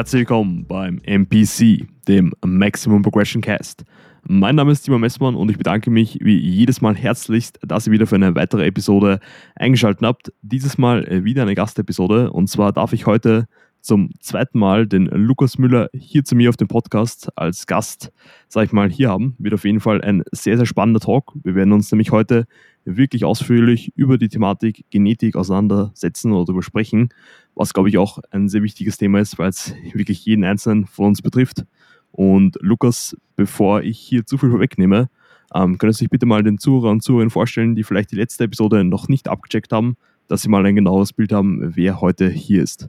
Herzlich willkommen beim MPC, dem Maximum Progression Cast. Mein Name ist Timo Messmann und ich bedanke mich wie jedes Mal herzlichst, dass ihr wieder für eine weitere Episode eingeschaltet habt. Dieses Mal wieder eine Gastepisode und zwar darf ich heute zum zweiten Mal den Lukas Müller hier zu mir auf dem Podcast als Gast, sag ich mal, hier haben. Wird auf jeden Fall ein sehr, sehr spannender Talk. Wir werden uns nämlich heute wirklich ausführlich über die Thematik Genetik auseinandersetzen oder darüber sprechen, was, glaube ich, auch ein sehr wichtiges Thema ist, weil es wirklich jeden Einzelnen von uns betrifft. Und Lukas, bevor ich hier zu viel vorwegnehme, ähm, können Sie sich bitte mal den Zuhörer und Zuhörern vorstellen, die vielleicht die letzte Episode noch nicht abgecheckt haben, dass sie mal ein genaues Bild haben, wer heute hier ist.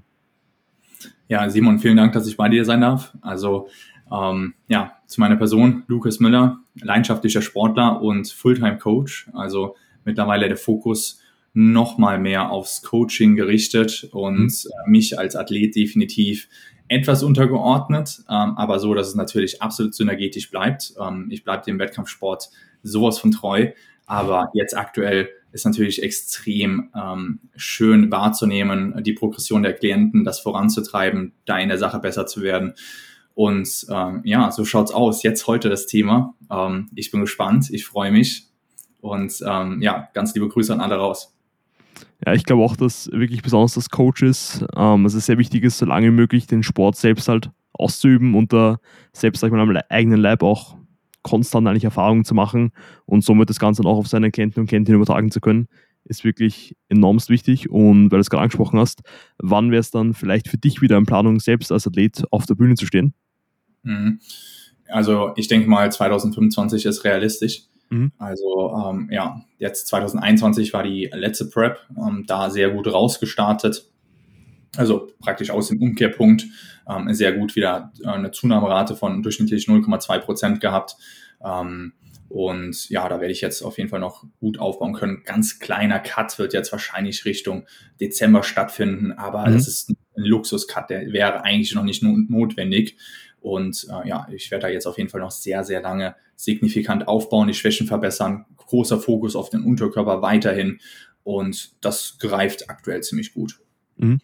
Ja, Simon, vielen Dank, dass ich bei dir sein darf. Also ähm, ja, zu meiner Person, Lukas Müller, leidenschaftlicher Sportler und Fulltime-Coach. Also mittlerweile der Fokus noch mal mehr aufs Coaching gerichtet und mhm. Äh, mich als Athlet definitiv etwas untergeordnet, ähm, aber so, dass es natürlich absolut synergetisch bleibt. Ähm, ich bleibe dem Wettkampfsport sowas von treu, aber jetzt aktuell ist natürlich extrem ähm, schön wahrzunehmen, die Progression der Klienten, das voranzutreiben, da in der Sache besser zu werden. Und ähm, ja, so schaut's aus. Jetzt heute das Thema. Ähm, ich bin gespannt, ich freue mich. Und ähm, ja, ganz liebe Grüße an alle raus. Ja, ich glaube auch, dass wirklich besonders das Coaches, ähm, es ist sehr wichtig ist, so lange wie möglich den Sport selbst halt auszuüben und da selbst, sag ich mal, am eigenen Leib auch konstant eigentlich Erfahrungen zu machen und somit das Ganze dann auch auf seine Klienten und Klientinnen übertragen zu können, ist wirklich enormst wichtig. Und weil du es gerade angesprochen hast, wann wäre es dann vielleicht für dich wieder in Planung, selbst als Athlet auf der Bühne zu stehen? Mhm. Also ich denke mal, 2025 ist realistisch. Mhm. Also ähm, ja, jetzt 2021 war die letzte Prep, ähm, da sehr gut rausgestartet. Also praktisch aus dem Umkehrpunkt ähm, sehr gut wieder äh, eine Zunahmerate von durchschnittlich 0,2 Prozent gehabt. Ähm, und ja, da werde ich jetzt auf jeden Fall noch gut aufbauen können. Ganz kleiner Cut wird jetzt wahrscheinlich Richtung Dezember stattfinden, aber mhm. das ist ein Luxus-Cut, der wäre eigentlich noch nicht notwendig. Und äh, ja, ich werde da jetzt auf jeden Fall noch sehr, sehr lange signifikant aufbauen, die Schwächen verbessern, großer Fokus auf den Unterkörper weiterhin. Und das greift aktuell ziemlich gut. Mhm.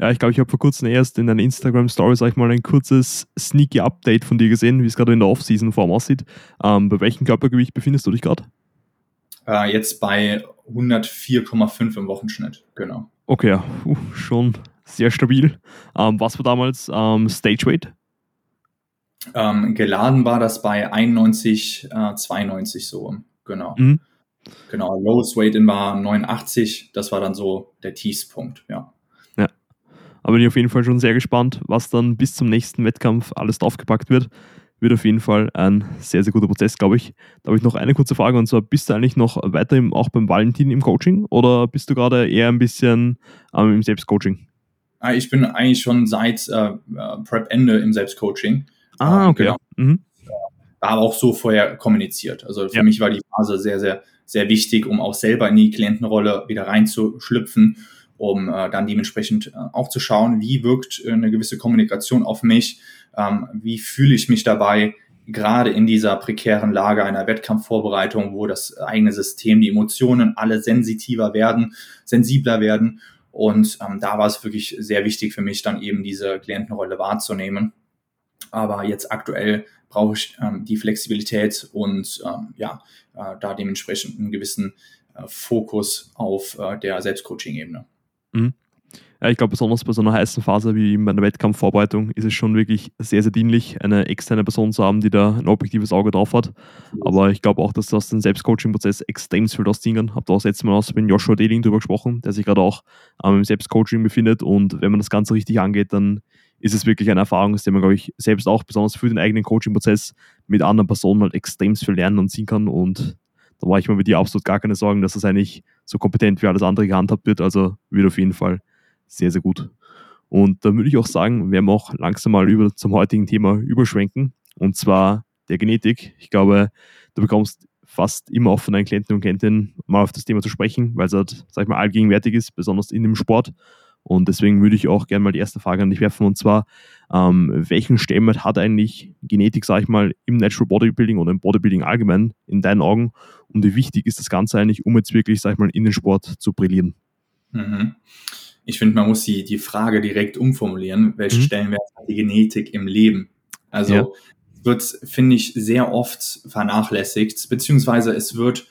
Ja, ich glaube, ich habe vor kurzem erst in einer Instagram-Story, sag ich mal, ein kurzes sneaky Update von dir gesehen, wie es gerade in der Off-Season vor aussieht. Ähm, bei welchem Körpergewicht befindest du dich gerade? Äh, jetzt bei 104,5 im Wochenschnitt, genau. Okay, ja, uh, schon sehr stabil. Ähm, was war damals ähm, Stage Weight? Ähm, geladen war das bei 91, äh, 92 so, genau. Mhm. Genau, Lowest Weight in war 89, das war dann so der Tiefspunkt, ja. Aber bin ich auf jeden Fall schon sehr gespannt, was dann bis zum nächsten Wettkampf alles draufgepackt wird. Wird auf jeden Fall ein sehr, sehr guter Prozess, glaube ich. Da habe ich noch eine kurze Frage und zwar: Bist du eigentlich noch weiter im, auch beim Valentin im Coaching oder bist du gerade eher ein bisschen ähm, im Selbstcoaching? Ah, ich bin eigentlich schon seit äh, äh Prep-Ende im Selbstcoaching. Ah, ähm, okay. Genau. Mhm. War auch so vorher kommuniziert. Also für ja. mich war die Phase sehr, sehr, sehr wichtig, um auch selber in die Klientenrolle wieder reinzuschlüpfen um äh, dann dementsprechend äh, auch zu schauen, wie wirkt äh, eine gewisse Kommunikation auf mich, ähm, wie fühle ich mich dabei, gerade in dieser prekären Lage einer Wettkampfvorbereitung, wo das eigene System, die Emotionen alle sensitiver werden, sensibler werden. Und ähm, da war es wirklich sehr wichtig für mich, dann eben diese Klientenrolle wahrzunehmen. Aber jetzt aktuell brauche ich ähm, die Flexibilität und ähm, ja, äh, da dementsprechend einen gewissen äh, Fokus auf äh, der Selbstcoaching-Ebene. Mhm. Ja, ich glaube, besonders bei so einer heißen Phase wie bei einer Wettkampfvorbereitung ist es schon wirklich sehr, sehr dienlich, eine externe Person zu haben, die da ein objektives Auge drauf hat. Aber ich glaube auch, dass das den Selbstcoaching-Prozess extrem viel ausziehen kann. Habe da auch das letzte Mal aus mit Joshua Deling drüber gesprochen, der sich gerade auch ähm, im Selbstcoaching befindet. Und wenn man das Ganze richtig angeht, dann ist es wirklich eine Erfahrung, der man, glaube ich, selbst auch besonders für den eigenen Coaching-Prozess mit anderen Personen halt extrem viel lernen und ziehen kann. Und da war ich mir mit dir absolut gar keine Sorgen, dass das eigentlich so kompetent wie alles andere gehandhabt wird. Also wird auf jeden Fall sehr, sehr gut. Und da würde ich auch sagen, werden wir auch langsam mal über zum heutigen Thema überschwenken. Und zwar der Genetik. Ich glaube, du bekommst fast immer auch von deinen Klienten und Klientinnen mal auf das Thema zu sprechen, weil es halt, sag ich mal, allgegenwärtig ist, besonders in dem Sport. Und deswegen würde ich auch gerne mal die erste Frage an dich werfen, und zwar, ähm, welchen Stellenwert hat eigentlich Genetik, sage ich mal, im Natural Bodybuilding oder im Bodybuilding allgemein in deinen Augen und wie wichtig ist das Ganze eigentlich, um jetzt wirklich, sag ich mal, in den Sport zu brillieren? Mhm. ich finde, man muss die, die Frage direkt umformulieren, welchen mhm. Stellenwert hat die Genetik im Leben? Also ja. wird, finde ich, sehr oft vernachlässigt, beziehungsweise es wird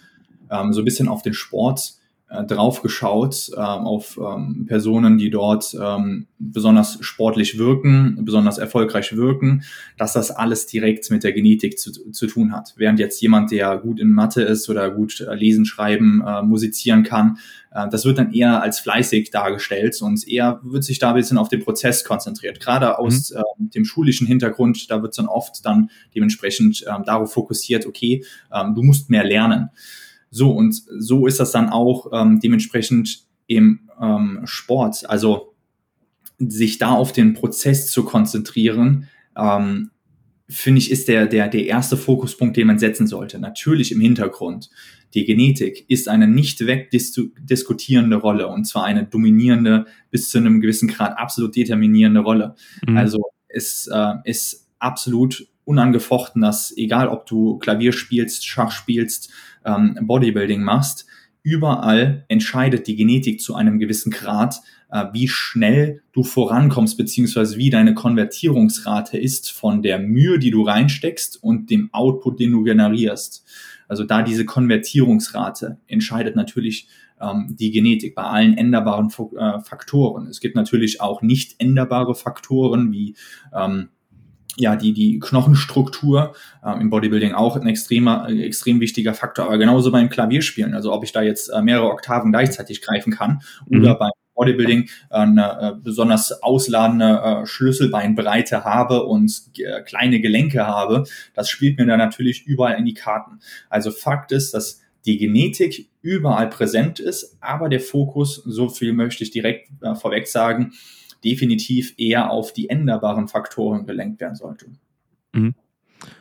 ähm, so ein bisschen auf den Sport äh, drauf geschaut, äh, auf ähm, Personen, die dort ähm, besonders sportlich wirken, besonders erfolgreich wirken, dass das alles direkt mit der Genetik zu, zu tun hat. Während jetzt jemand, der gut in Mathe ist oder gut äh, lesen, schreiben, äh, musizieren kann, äh, das wird dann eher als fleißig dargestellt und eher wird sich da ein bisschen auf den Prozess konzentriert. Gerade aus mhm. äh, dem schulischen Hintergrund, da wird es dann oft dann dementsprechend äh, darauf fokussiert, okay, äh, du musst mehr lernen. So, und so ist das dann auch ähm, dementsprechend im ähm, Sport. Also sich da auf den Prozess zu konzentrieren, ähm, finde ich, ist der, der, der erste Fokuspunkt, den man setzen sollte. Natürlich im Hintergrund. Die Genetik ist eine nicht wegdiskutierende Rolle und zwar eine dominierende, bis zu einem gewissen Grad absolut determinierende Rolle. Mhm. Also es äh, ist absolut unangefochten, dass egal ob du Klavier spielst, Schach spielst, ähm, Bodybuilding machst, überall entscheidet die Genetik zu einem gewissen Grad, äh, wie schnell du vorankommst, beziehungsweise wie deine Konvertierungsrate ist von der Mühe, die du reinsteckst und dem Output, den du generierst. Also da diese Konvertierungsrate entscheidet natürlich ähm, die Genetik bei allen änderbaren äh, Faktoren. Es gibt natürlich auch nicht änderbare Faktoren wie ähm, ja, die, die Knochenstruktur äh, im Bodybuilding auch ein extremer, äh, extrem wichtiger Faktor, aber genauso beim Klavierspielen, also ob ich da jetzt äh, mehrere Oktaven gleichzeitig greifen kann mhm. oder beim Bodybuilding äh, eine äh, besonders ausladende äh, Schlüsselbeinbreite habe und äh, kleine Gelenke habe, das spielt mir dann natürlich überall in die Karten. Also Fakt ist, dass die Genetik überall präsent ist, aber der Fokus, so viel möchte ich direkt äh, vorweg sagen, definitiv eher auf die änderbaren Faktoren gelenkt werden sollte. Mhm.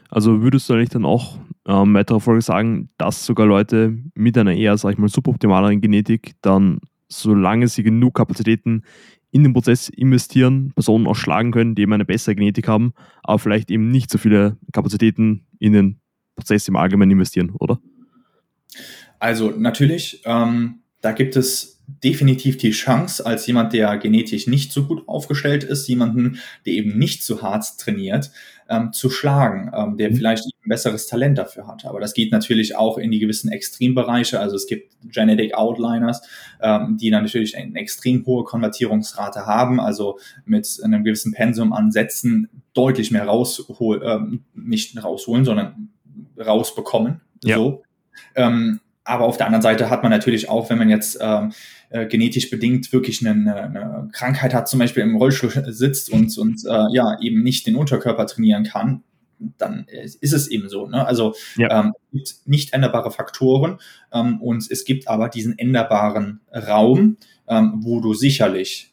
Also würdest du eigentlich dann auch ähm, weiterer Folge sagen, dass sogar Leute mit einer eher, sag ich mal, suboptimaleren Genetik dann, solange sie genug Kapazitäten in den Prozess investieren, Personen auch schlagen können, die eben eine bessere Genetik haben, aber vielleicht eben nicht so viele Kapazitäten in den Prozess im Allgemeinen investieren, oder? Also natürlich, ähm, da gibt es definitiv die Chance, als jemand, der genetisch nicht so gut aufgestellt ist, jemanden, der eben nicht so hart trainiert, ähm, zu schlagen, ähm, der mhm. vielleicht ein besseres Talent dafür hat. Aber das geht natürlich auch in die gewissen Extrembereiche. Also es gibt Genetic Outliners, ähm, die dann natürlich eine extrem hohe Konvertierungsrate haben, also mit einem gewissen Pensum an Sätzen deutlich mehr rausholen, ähm, nicht rausholen, sondern rausbekommen. Ja. So. Ähm, aber auf der anderen Seite hat man natürlich auch, wenn man jetzt ähm, äh, genetisch bedingt wirklich eine, eine, Krankheit hat, zum Beispiel im Rollstuhl sitzt und, und äh, ja eben nicht den Unterkörper trainieren kann, dann ist es eben so. Ne? Also ja. ähm, es gibt nicht änderbare Faktoren ähm, und es gibt aber diesen änderbaren Raum, ähm, wo du sicherlich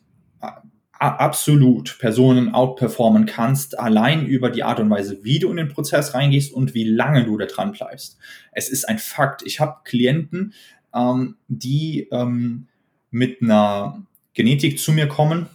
absolut Personen outperformen kannst, allein über die Art und Weise, wie du in den Prozess reingehst und wie lange du da dran bleibst. Es ist ein Fakt. Ich habe Klienten, ähm, die ähm, mit einer Genetik zu mir kommen,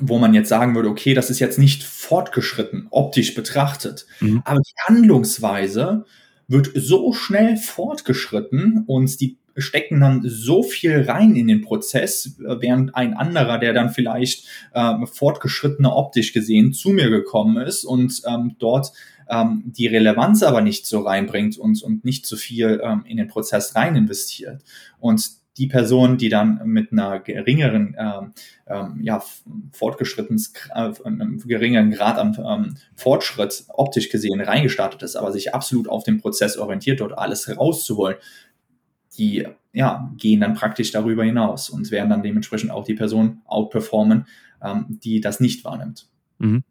wo man jetzt sagen würde, okay, das ist jetzt nicht fortgeschritten, optisch betrachtet, mhm. aber die Handlungsweise wird so schnell fortgeschritten und die stecken dann so viel rein in den Prozess, während ein anderer, der dann vielleicht äh, fortgeschrittener optisch gesehen zu mir gekommen ist und ähm, dort ähm, die Relevanz aber nicht so reinbringt und, und nicht so viel ähm, in den Prozess rein investiert. Und die Person, die dann mit einer geringeren, ähm, ähm, ja, fortgeschrittenen, äh, einem geringeren Grad an ähm, Fortschritt optisch gesehen reingestartet ist, aber sich absolut auf den Prozess orientiert, dort alles rauszuholen, die ja, gehen dann praktisch darüber hinaus und werden dann dementsprechend auch die Person outperformen, ähm, die das nicht wahrnimmt. Mhm.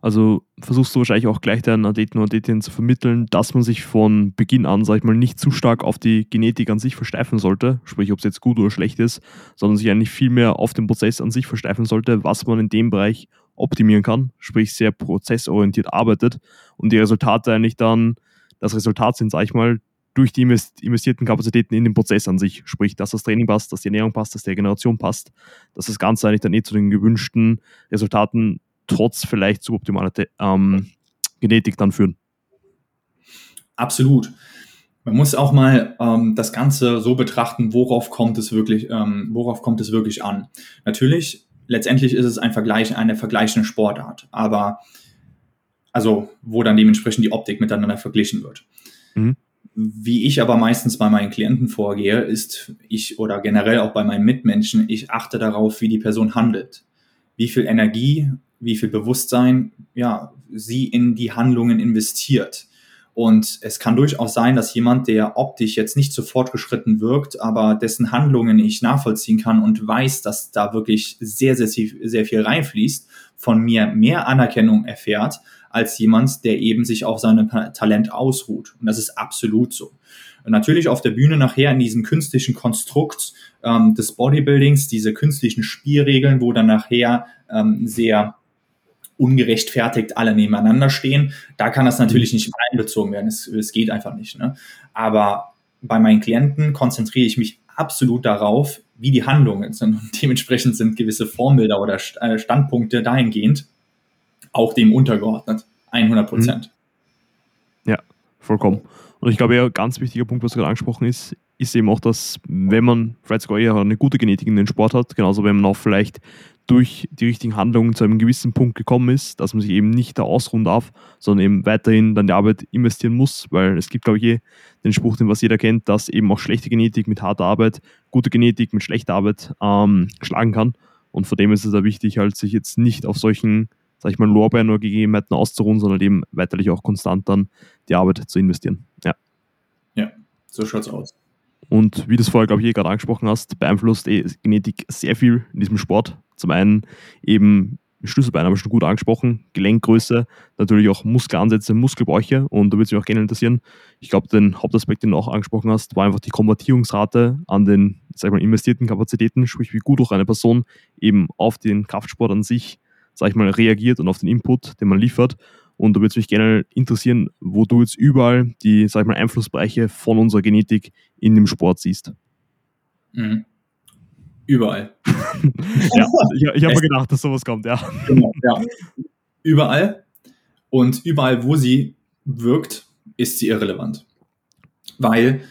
Also versuchst du wahrscheinlich auch gleich deinen Athleten und Athletinnen zu vermitteln, dass man sich von Beginn an, sag ich mal, nicht zu stark auf die Genetik an sich versteifen sollte, sprich, ob es jetzt gut oder schlecht ist, sondern sich eigentlich viel mehr auf den Prozess an sich versteifen sollte, was man in dem Bereich optimieren kann, sprich sehr prozessorientiert arbeitet und die Resultate eigentlich dann das Resultat sind, sag ich mal, durch die investierten Kapazitäten in den Prozess an sich. Sprich, dass das Training passt, dass die Ernährung passt, dass die Regeneration passt, dass das Ganze eigentlich dann eh zu den gewünschten Resultaten trotz vielleicht suboptimaler ähm, Genetik dann führen. Absolut. man muss auch mal ähm, das Ganze so betrachten, worauf kommt es wirklich, ähm, worauf kommt es wirklich an. Natürlich, letztendlich ist es ein Vergleich, eine vergleichende Sportart, aber also wo dann dementsprechend die Optik miteinander verglichen wird. Mhm. Wie ich aber meistens bei meinen Klienten vorgehe, ist ich oder generell auch bei meinen Mitmenschen, ich achte darauf, wie die Person handelt. Wie viel Energie, wie viel Bewusstsein, ja, sie in die Handlungen investiert. Und es kann durchaus sein, dass jemand, der optisch jetzt nicht so fortgeschritten wirkt, aber dessen Handlungen ich nachvollziehen kann und weiß, dass da wirklich sehr, sehr, sehr viel reinfließt, von mir mehr Anerkennung erfährt, als jemand, der eben sich auf seinem Talent ausruht. Und das ist absolut so. Natürlich auf der Bühne nachher in diesem künstlichen Konstrukt ähm, des Bodybuildings, diese künstlichen Spielregeln, wo dann nachher ähm, sehr ungerechtfertigt alle nebeneinander stehen. Da kann das natürlich nicht einbezogen werden. Es, es geht einfach nicht. Ne? Aber bei meinen Klienten konzentriere ich mich absolut darauf, wie die Handlungen sind. Und dementsprechend sind gewisse Formbilder oder äh, Standpunkte dahingehend auch dem untergeordnet. 100 Prozent. Ja, vollkommen. Und ich glaube, ja, ganz wichtiger Punkt, was gerade angesprochen ist, ist eben auch, dass wenn man sogar eher eine gute Genetik in den Sport hat, genauso wenn man auch vielleicht durch die richtigen Handlungen zu einem gewissen Punkt gekommen ist, dass man sich eben nicht da ausruhen darf, sondern eben weiterhin dann die Arbeit investieren muss, weil es gibt, glaube ich, eh den Spruch, den was jeder kennt, dass eben auch schlechte Genetik mit harter Arbeit, gute Genetik mit schlechter Arbeit ähm, schlagen kann. Und von dem ist es da wichtig, halt sich jetzt nicht auf solchen, sag ich mal, Lorbeeren oder Gegebenheiten auszuruhen, sondern eben weiterlich auch konstant dann die Arbeit zu investieren. Ja. Ja, so schaut's aus. Und wie du es vorher, glaube ich, eh gerade angesprochen hast, beeinflusst eh Genetik sehr viel in diesem Sport. Zum einen eben Schlüsselbein haben wir schon gut angesprochen, Gelenkgröße, natürlich auch Muskelansätze, Muskelbäuche und da würde es mich auch gerne interessieren. Ich glaube, den Hauptaspekt, den du auch angesprochen hast, war einfach die Konvertierungsrate an den, sag ich mal, investierten Kapazitäten, sprich wie gut auch eine Person eben auf den Kraftsport an sich, sag ich mal, reagiert und auf den Input, den man liefert. Und da würde es mich gerne interessieren, wo du jetzt überall die, sag ich mal, Einflussbereiche von unserer Genetik in dem Sport siehst. Mhm. Überall. ja, ich, ich habe mir gedacht, dass sowas kommt, ja. Genau, ja. Überall. Und überall, wo sie wirkt, ist sie irrelevant. Weil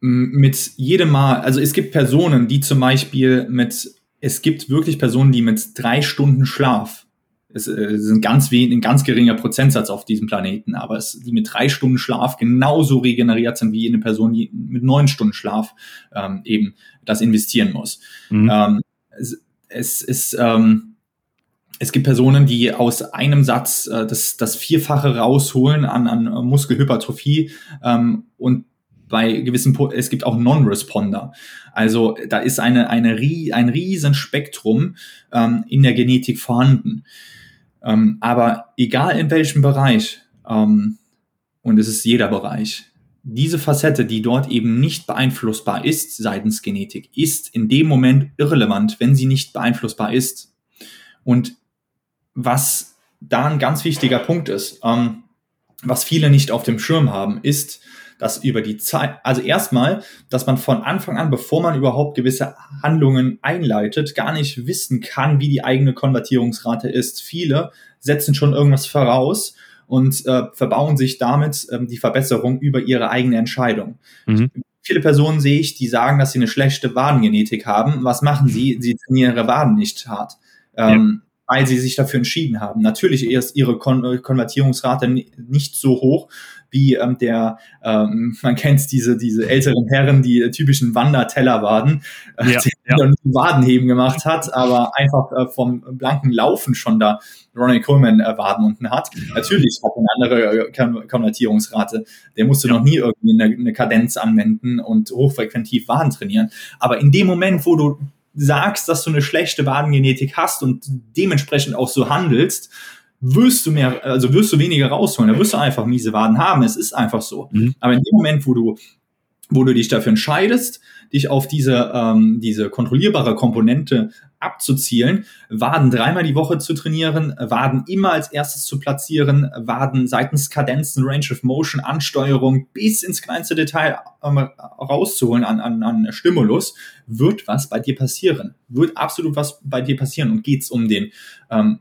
mit jedem Mal, also es gibt Personen, die zum Beispiel mit, es gibt wirklich Personen, die mit drei Stunden Schlaf es äh, sind ganz wenig, ein ganz geringer Prozentsatz auf diesem Planeten, aber es, die mit drei Stunden Schlaf genauso regeneriert sind wie eine Person, die mit neun Stunden Schlaf ähm, eben das investieren muss. Mhm. Ähm, es, es ist ähm, es gibt Personen, die aus einem Satz äh, das, das Vierfache rausholen an, an Muskelhypertrophie ähm, und bei gewissen, es gibt auch Non-Responder. Also da ist eine, eine, ein riesen Spektrum ähm, in der Genetik vorhanden. Ähm, aber egal in welchem Bereich, ähm, und es ist jeder Bereich, diese Facette, die dort eben nicht beeinflussbar ist seitens Genetik, ist in dem Moment irrelevant, wenn sie nicht beeinflussbar ist. Und was da ein ganz wichtiger Punkt ist, ähm, was viele nicht auf dem Schirm haben, ist, dass über die Zeit, also erstmal, dass man von Anfang an, bevor man überhaupt gewisse Handlungen einleitet, gar nicht wissen kann, wie die eigene Konvertierungsrate ist. Viele setzen schon irgendwas voraus und äh, verbauen sich damit ähm, die Verbesserung über ihre eigene Entscheidung. Mhm. Viele Personen sehe ich, die sagen, dass sie eine schlechte Wadengenetik haben. Was machen sie? Sie trainieren ihre Waden nicht hart. Ähm, ja weil sie sich dafür entschieden haben. Natürlich ist ihre Kon Konvertierungsrate nicht so hoch wie ähm, der, ähm, man kennt diese, diese älteren Herren, die äh, typischen Wandertellerwaden, äh, ja, die ja. Wadenheben gemacht hat, aber einfach äh, vom blanken Laufen schon da Ronnie Coleman äh, Waden unten hat. Natürlich hat er eine andere äh, Konvertierungsrate. Der musste ja. noch nie irgendwie eine, eine Kadenz anwenden und hochfrequentiv Waden trainieren. Aber in dem Moment, wo du sagst, dass du eine schlechte Wadengenetik hast und dementsprechend auch so handelst, wirst du mehr, also wirst du weniger rausholen. Da wirst du einfach miese Waden haben. Es ist einfach so. Mhm. Aber in dem Moment, wo du, wo du dich dafür entscheidest, dich auf diese, ähm, diese kontrollierbare Komponente abzuzielen, Waden dreimal die Woche zu trainieren, Waden immer als erstes zu platzieren, Waden seitens Kadenzen, Range of Motion, Ansteuerung bis ins kleinste Detail ähm, rauszuholen an, an, an Stimulus, wird was bei dir passieren. Wird absolut was bei dir passieren. Und geht's um den ähm,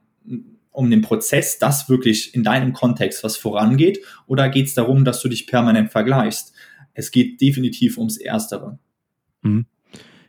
um den Prozess, dass wirklich in deinem Kontext was vorangeht, oder geht es darum, dass du dich permanent vergleichst? es geht definitiv ums Erstere. Mhm.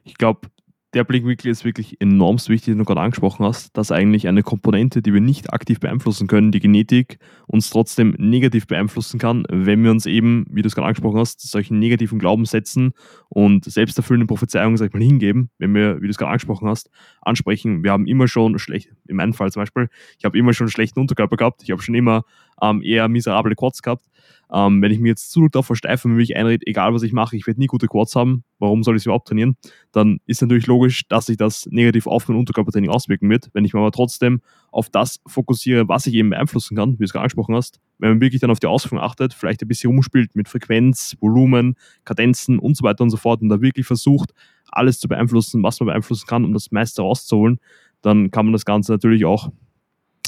Ich glaube, der Blickwinkel ist wirklich enorm wichtig, den du gerade angesprochen hast, dass eigentlich eine Komponente, die wir nicht aktiv beeinflussen können, die Genetik, uns trotzdem negativ beeinflussen kann, wenn wir uns eben, wie du es gerade angesprochen hast, solchen negativen Glaubenssätzen und selbsterfüllenden Prophezeiungen, sag ich mal, hingeben, wenn wir, wie du es gerade angesprochen hast, ansprechen, wir haben immer schon schlecht, in meinem Fall zum Beispiel, ich habe immer schon schlechten Unterkörper gehabt, ich habe schon immer ähm, eher miserable Quads gehabt, ähm, wenn ich mir jetzt zu darauf versteife und mich einrede, egal was ich mache, ich werde nie gute Quads haben, warum soll ich sie überhaupt trainieren? Dann ist natürlich logisch, dass sich das negativ auf mein Unterkörpertraining auswirken wird. Wenn ich mir aber trotzdem auf das fokussiere, was ich eben beeinflussen kann, wie du es gerade angesprochen hast, wenn man wirklich dann auf die Ausführung achtet, vielleicht ein bisschen rumspielt mit Frequenz, Volumen, Kadenzen und so weiter und so fort und da wirklich versucht, alles zu beeinflussen, was man beeinflussen kann, um das meiste rauszuholen, dann kann man das Ganze natürlich auch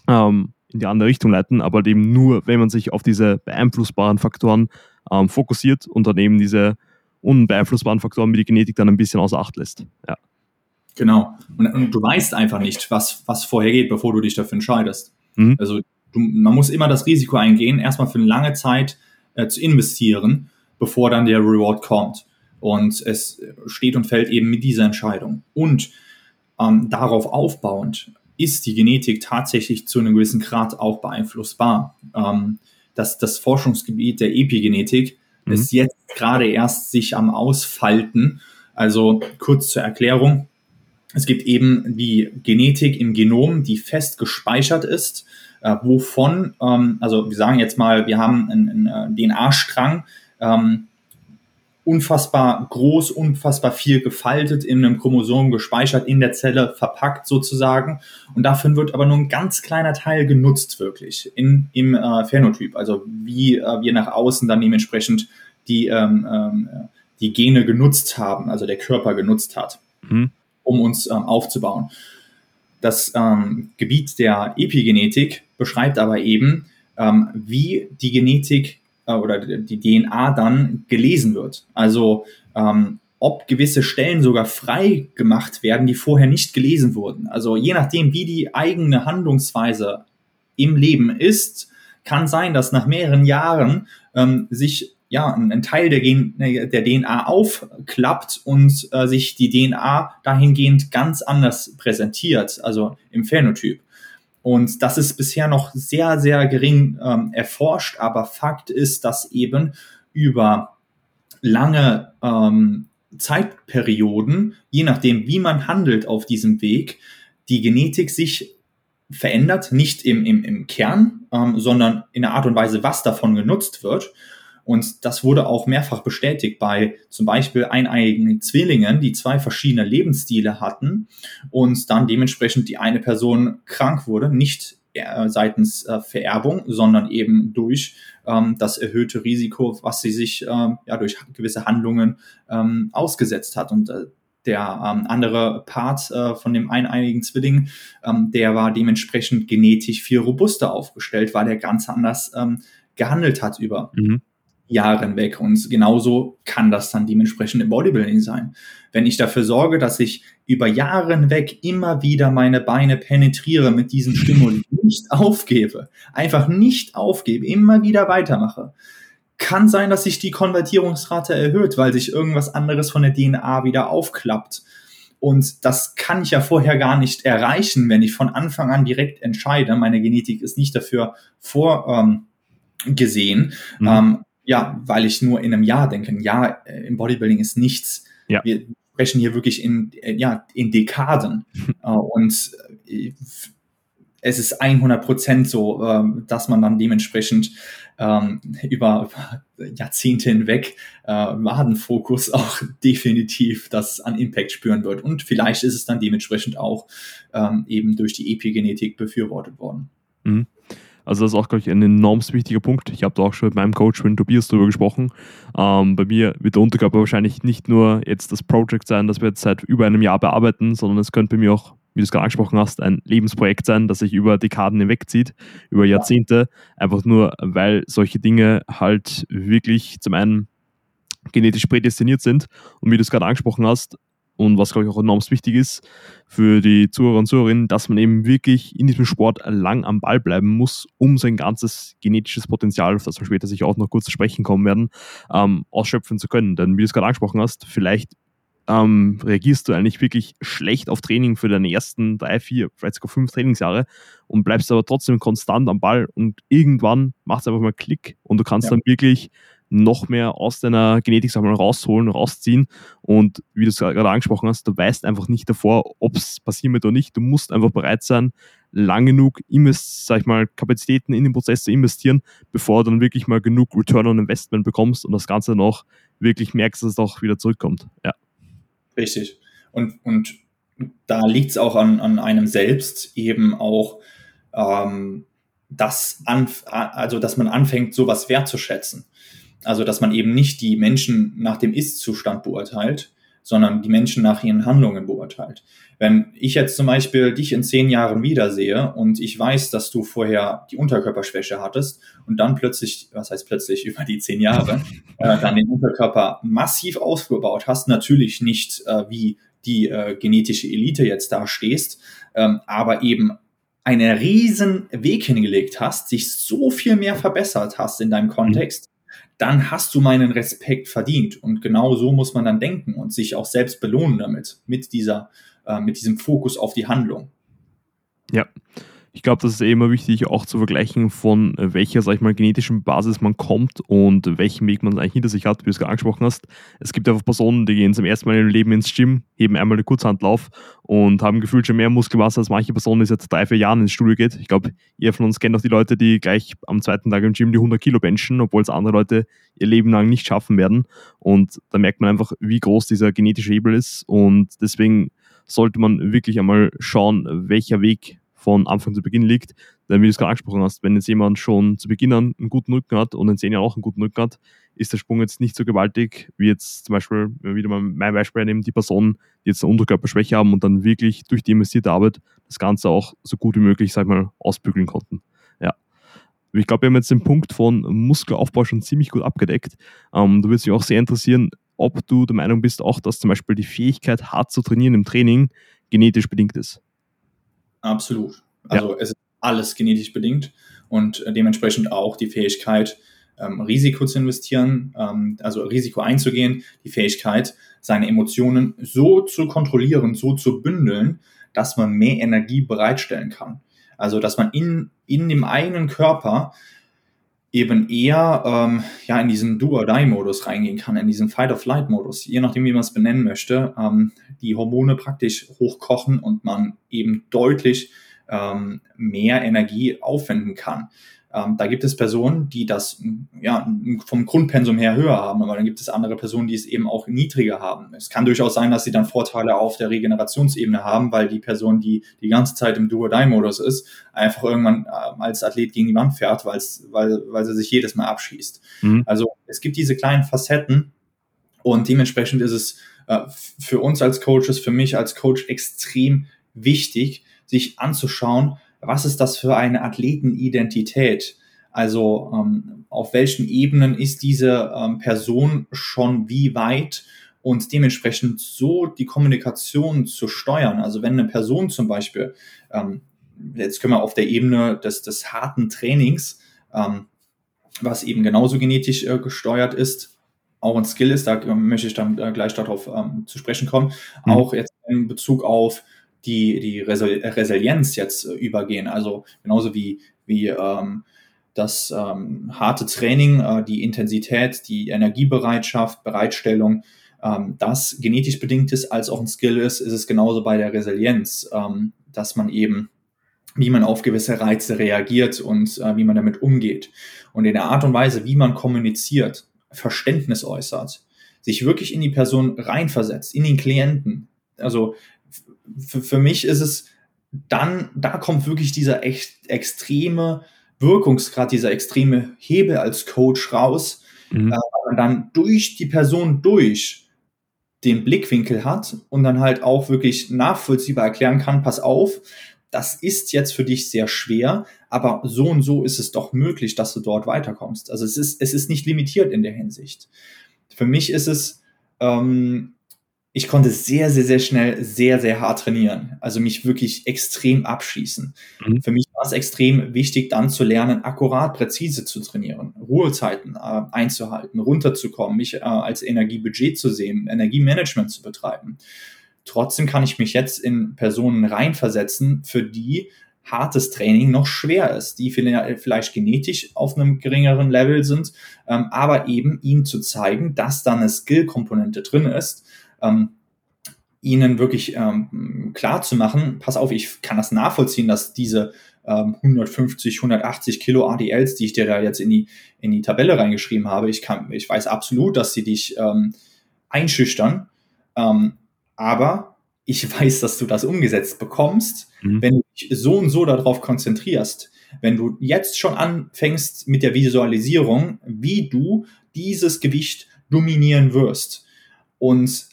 ähm, in die andere Richtung leiten, aber halt eben nur, wenn man sich auf diese beeinflussbaren Faktoren ähm, fokussiert und dann eben diese unbeeinflussbaren Faktoren wie die Genetik dann ein bisschen außer Acht lässt. Ja. Genau. Und, und du weißt einfach nicht, was, was vorher geht, bevor du dich dafür entscheidest. Mhm. Also du, man muss immer das Risiko eingehen, erstmal für eine lange Zeit äh, zu investieren, bevor dann der Reward kommt. Und es steht und fällt eben mit dieser Entscheidung. Und ähm, darauf aufbauend ist die Genetik tatsächlich zu einem gewissen Grad auch beeinflussbar. Ähm, das, das Forschungsgebiet der Epigenetik mhm. ist jetzt gerade erst sich am Ausfalten. Also kurz zur Erklärung. Es gibt eben die Genetik im Genom, die fest gespeichert ist, äh, wovon, ähm, also wir sagen jetzt mal, wir haben einen, einen äh, DNA-Strang, ähm, unfassbar groß, unfassbar viel gefaltet in einem Chromosom gespeichert, in der Zelle verpackt sozusagen. Und dafür wird aber nur ein ganz kleiner Teil genutzt wirklich in, im äh, Phänotyp. Also wie äh, wir nach außen dann dementsprechend die, ähm, ähm, die Gene genutzt haben, also der Körper genutzt hat, mhm. um uns ähm, aufzubauen. Das ähm, Gebiet der Epigenetik beschreibt aber eben, ähm, wie die Genetik äh, oder die DNA dann gelesen wird. Also ähm, ob gewisse Stellen sogar frei gemacht werden, die vorher nicht gelesen wurden. Also je nachdem, wie die eigene Handlungsweise im Leben ist, kann sein, dass nach mehreren Jahren ähm, sich ja ein, ein Teil der, Gen der DNA aufklappt und äh, sich die DNA dahingehend ganz anders präsentiert, also im Phänotyp. Und das ist bisher noch sehr, sehr gering ähm, erforscht, aber Fakt ist, dass eben über lange ähm, Zeitperioden, je nachdem, wie man handelt auf diesem Weg, die Genetik sich verändert, nicht im, im, im Kern, ähm, sondern in der Art und Weise, was davon genutzt wird. Und das wurde auch mehrfach bestätigt bei zum Beispiel eineiigen Zwillingen, die zwei verschiedene Lebensstile hatten und dann dementsprechend die eine Person krank wurde, nicht äh, seitens äh, Vererbung, sondern eben durch ähm, das erhöhte Risiko, was sie sich äh, ja durch gewisse Handlungen ähm, ausgesetzt hat. Und äh, der ähm, andere Part äh, von dem eineinigen Zwilling, ähm, der war dementsprechend genetisch viel robuster aufgestellt, weil er ganz anders ähm, gehandelt hat über mhm. Jahren weg. Und genauso kann das dann dementsprechend im Bodybuilding sein. Wenn ich dafür sorge, dass ich über Jahre weg immer wieder meine Beine penetriere mit diesem Stimuli, nicht aufgebe, einfach nicht aufgebe, immer wieder weitermache, kann sein, dass sich die Konvertierungsrate erhöht, weil sich irgendwas anderes von der DNA wieder aufklappt. Und das kann ich ja vorher gar nicht erreichen, wenn ich von Anfang an direkt entscheide. Meine Genetik ist nicht dafür vorgesehen. Ähm, mhm. ähm, ja, weil ich nur in einem Jahr denke. Ein Jahr äh, im Bodybuilding ist nichts. Ja. Wir sprechen hier wirklich in, äh, ja, in Dekaden. äh, und es ist 100 Prozent so, äh, dass man dann dementsprechend ähm, über, Jahrzehnte hinweg Wadenfokus auch definitiv das an Impact spüren wird. Und vielleicht ist es dann dementsprechend auch ähm, eben durch die Epigenetik befürwortet worden. Also das ist auch, glaube ich, ein enorm wichtiger Punkt. Ich habe da auch schon mit meinem Coach, mit Tobias, darüber gesprochen. Ähm, bei mir wird der Unterkörper wahrscheinlich nicht nur jetzt das Projekt sein, das wir jetzt seit über einem Jahr bearbeiten, sondern es könnte bei mir auch, wie du es gerade angesprochen hast, ein Lebensprojekt sein, das sich über Dekaden hinwegzieht, über Jahrzehnte. Einfach nur, weil solche Dinge halt wirklich zum einen genetisch prädestiniert sind und wie du es gerade angesprochen hast, und was, glaube ich, auch enorm wichtig ist für die Zuhörer und Zuhörerinnen, dass man eben wirklich in diesem Sport lang am Ball bleiben muss, um sein ganzes genetisches Potenzial, auf das wir später sicher auch noch kurz zu sprechen kommen werden, ähm, ausschöpfen zu können. Denn wie du es gerade angesprochen hast, vielleicht ähm, reagierst du eigentlich wirklich schlecht auf Training für deine ersten drei, vier, vielleicht sogar fünf Trainingsjahre und bleibst aber trotzdem konstant am Ball und irgendwann macht es einfach mal Klick und du kannst ja. dann wirklich noch mehr aus deiner Genetik rausholen, rausziehen. Und wie du es gerade angesprochen hast, du weißt einfach nicht davor, ob es passieren wird oder nicht. Du musst einfach bereit sein, lang genug sag ich mal, Kapazitäten in den Prozess zu investieren, bevor du dann wirklich mal genug Return on Investment bekommst und das Ganze auch wirklich merkst, dass es auch wieder zurückkommt. Ja. Richtig. Und, und da liegt es auch an, an einem selbst, eben auch ähm, das also dass man anfängt, sowas wertzuschätzen. Also, dass man eben nicht die Menschen nach dem Ist-Zustand beurteilt, sondern die Menschen nach ihren Handlungen beurteilt. Wenn ich jetzt zum Beispiel dich in zehn Jahren wiedersehe und ich weiß, dass du vorher die Unterkörperschwäche hattest und dann plötzlich, was heißt plötzlich über die zehn Jahre, äh, dann den Unterkörper massiv ausgebaut hast, natürlich nicht äh, wie die äh, genetische Elite jetzt da stehst, ähm, aber eben einen riesen Weg hingelegt hast, sich so viel mehr verbessert hast in deinem Kontext, dann hast du meinen Respekt verdient. Und genau so muss man dann denken und sich auch selbst belohnen damit, mit dieser, äh, mit diesem Fokus auf die Handlung. Ja, ich glaube, das ist eh immer wichtig, auch zu vergleichen, von welcher, sag ich mal, genetischen Basis man kommt und welchen Weg man eigentlich hinter sich hat, wie du es gerade angesprochen hast. Es gibt einfach Personen, die gehen zum ersten Mal im Leben ins Gym, heben einmal eine Kurzhandlauf und haben gefühlt schon mehr Muskelmasse als manche Personen, die seit drei, vier Jahren ins Studio geht. Ich glaube, ihr von uns kennt auch die Leute, die gleich am zweiten Tag im Gym die 100 Kilo benchen, obwohl es andere Leute ihr Leben lang nicht schaffen werden. Und da merkt man einfach, wie groß dieser genetische Hebel ist und deswegen sollte man wirklich einmal schauen, welcher Weg von Anfang zu Beginn liegt. Denn wie du es gerade angesprochen hast, wenn jetzt jemand schon zu Beginn an einen guten Rücken hat und in zehn Jahren auch einen guten Rücken hat, ist der Sprung jetzt nicht so gewaltig, wie jetzt zum Beispiel, wenn wir wieder mal mein Beispiel nehmen, die Personen, die jetzt eine Unterkörperschwäche haben und dann wirklich durch die investierte Arbeit das Ganze auch so gut wie möglich, sag ich mal, ausbügeln konnten. Ja. Ich glaube, wir haben jetzt den Punkt von Muskelaufbau schon ziemlich gut abgedeckt. Ähm, du würdest mich auch sehr interessieren, ob du der Meinung bist, auch dass zum Beispiel die Fähigkeit, hart zu trainieren im Training, genetisch bedingt ist. Absolut. Also ja. es ist alles genetisch bedingt und dementsprechend auch die Fähigkeit, ähm, Risiko zu investieren, ähm, also Risiko einzugehen, die Fähigkeit, seine Emotionen so zu kontrollieren, so zu bündeln, dass man mehr Energie bereitstellen kann. Also dass man in, in dem eigenen Körper eben eher ähm, ja, in diesen Do-or-Die-Modus reingehen kann, in diesen Fight-of-Flight-Modus, je nachdem, wie man es benennen möchte, ähm, die Hormone praktisch hochkochen und man eben deutlich ähm, mehr Energie aufwenden kann. Ähm, da gibt es Personen, die das ja, vom Grundpensum her höher haben, aber dann gibt es andere Personen, die es eben auch niedriger haben. Es kann durchaus sein, dass sie dann Vorteile auf der Regenerationsebene haben, weil die Person, die die ganze Zeit im Do-or-Die-Modus ist, einfach irgendwann äh, als Athlet gegen die Wand fährt, weil, weil sie sich jedes Mal abschießt. Mhm. Also es gibt diese kleinen Facetten und dementsprechend ist es äh, für uns als Coaches, für mich als Coach extrem wichtig, sich anzuschauen, was ist das für eine Athletenidentität? Also ähm, auf welchen Ebenen ist diese ähm, Person schon wie weit und dementsprechend so die Kommunikation zu steuern. Also wenn eine Person zum Beispiel, ähm, jetzt können wir auf der Ebene des, des harten Trainings, ähm, was eben genauso genetisch äh, gesteuert ist, auch ein Skill ist, da möchte ich dann äh, gleich darauf ähm, zu sprechen kommen, mhm. auch jetzt in Bezug auf die, die Resilienz jetzt äh, übergehen. Also genauso wie, wie ähm, das ähm, harte Training, äh, die Intensität, die Energiebereitschaft, Bereitstellung, ähm, das genetisch bedingt ist, als auch ein Skill ist, ist es genauso bei der Resilienz, ähm, dass man eben, wie man auf gewisse Reize reagiert und äh, wie man damit umgeht. Und in der Art und Weise, wie man kommuniziert, Verständnis äußert, sich wirklich in die Person reinversetzt, in den Klienten. Also für, für mich ist es dann, da kommt wirklich dieser echt extreme Wirkungsgrad, dieser extreme Hebel als Coach raus, mhm. äh, man dann durch die Person durch den Blickwinkel hat und dann halt auch wirklich nachvollziehbar erklären kann, pass auf, das ist jetzt für dich sehr schwer, aber so und so ist es doch möglich, dass du dort weiterkommst. Also es ist, es ist nicht limitiert in der Hinsicht. Für mich ist es ähm, ich konnte sehr, sehr, sehr schnell sehr, sehr hart trainieren. Also mich wirklich extrem abschießen. Mhm. Für mich war es extrem wichtig, dann zu lernen, akkurat, präzise zu trainieren, Ruhezeiten äh, einzuhalten, runterzukommen, mich äh, als Energiebudget zu sehen, Energiemanagement zu betreiben. Trotzdem kann ich mich jetzt in Personen reinversetzen, für die hartes Training noch schwer ist, die vielleicht genetisch auf einem geringeren Level sind, ähm, aber eben ihnen zu zeigen, dass da eine Skill-Komponente drin ist, ähm, ihnen wirklich ähm, klar zu machen, pass auf, ich kann das nachvollziehen, dass diese ähm, 150, 180 Kilo ADLs, die ich dir da jetzt in die, in die Tabelle reingeschrieben habe, ich, kann, ich weiß absolut, dass sie dich ähm, einschüchtern, ähm, aber ich weiß, dass du das umgesetzt bekommst, mhm. wenn du dich so und so darauf konzentrierst. Wenn du jetzt schon anfängst mit der Visualisierung, wie du dieses Gewicht dominieren wirst und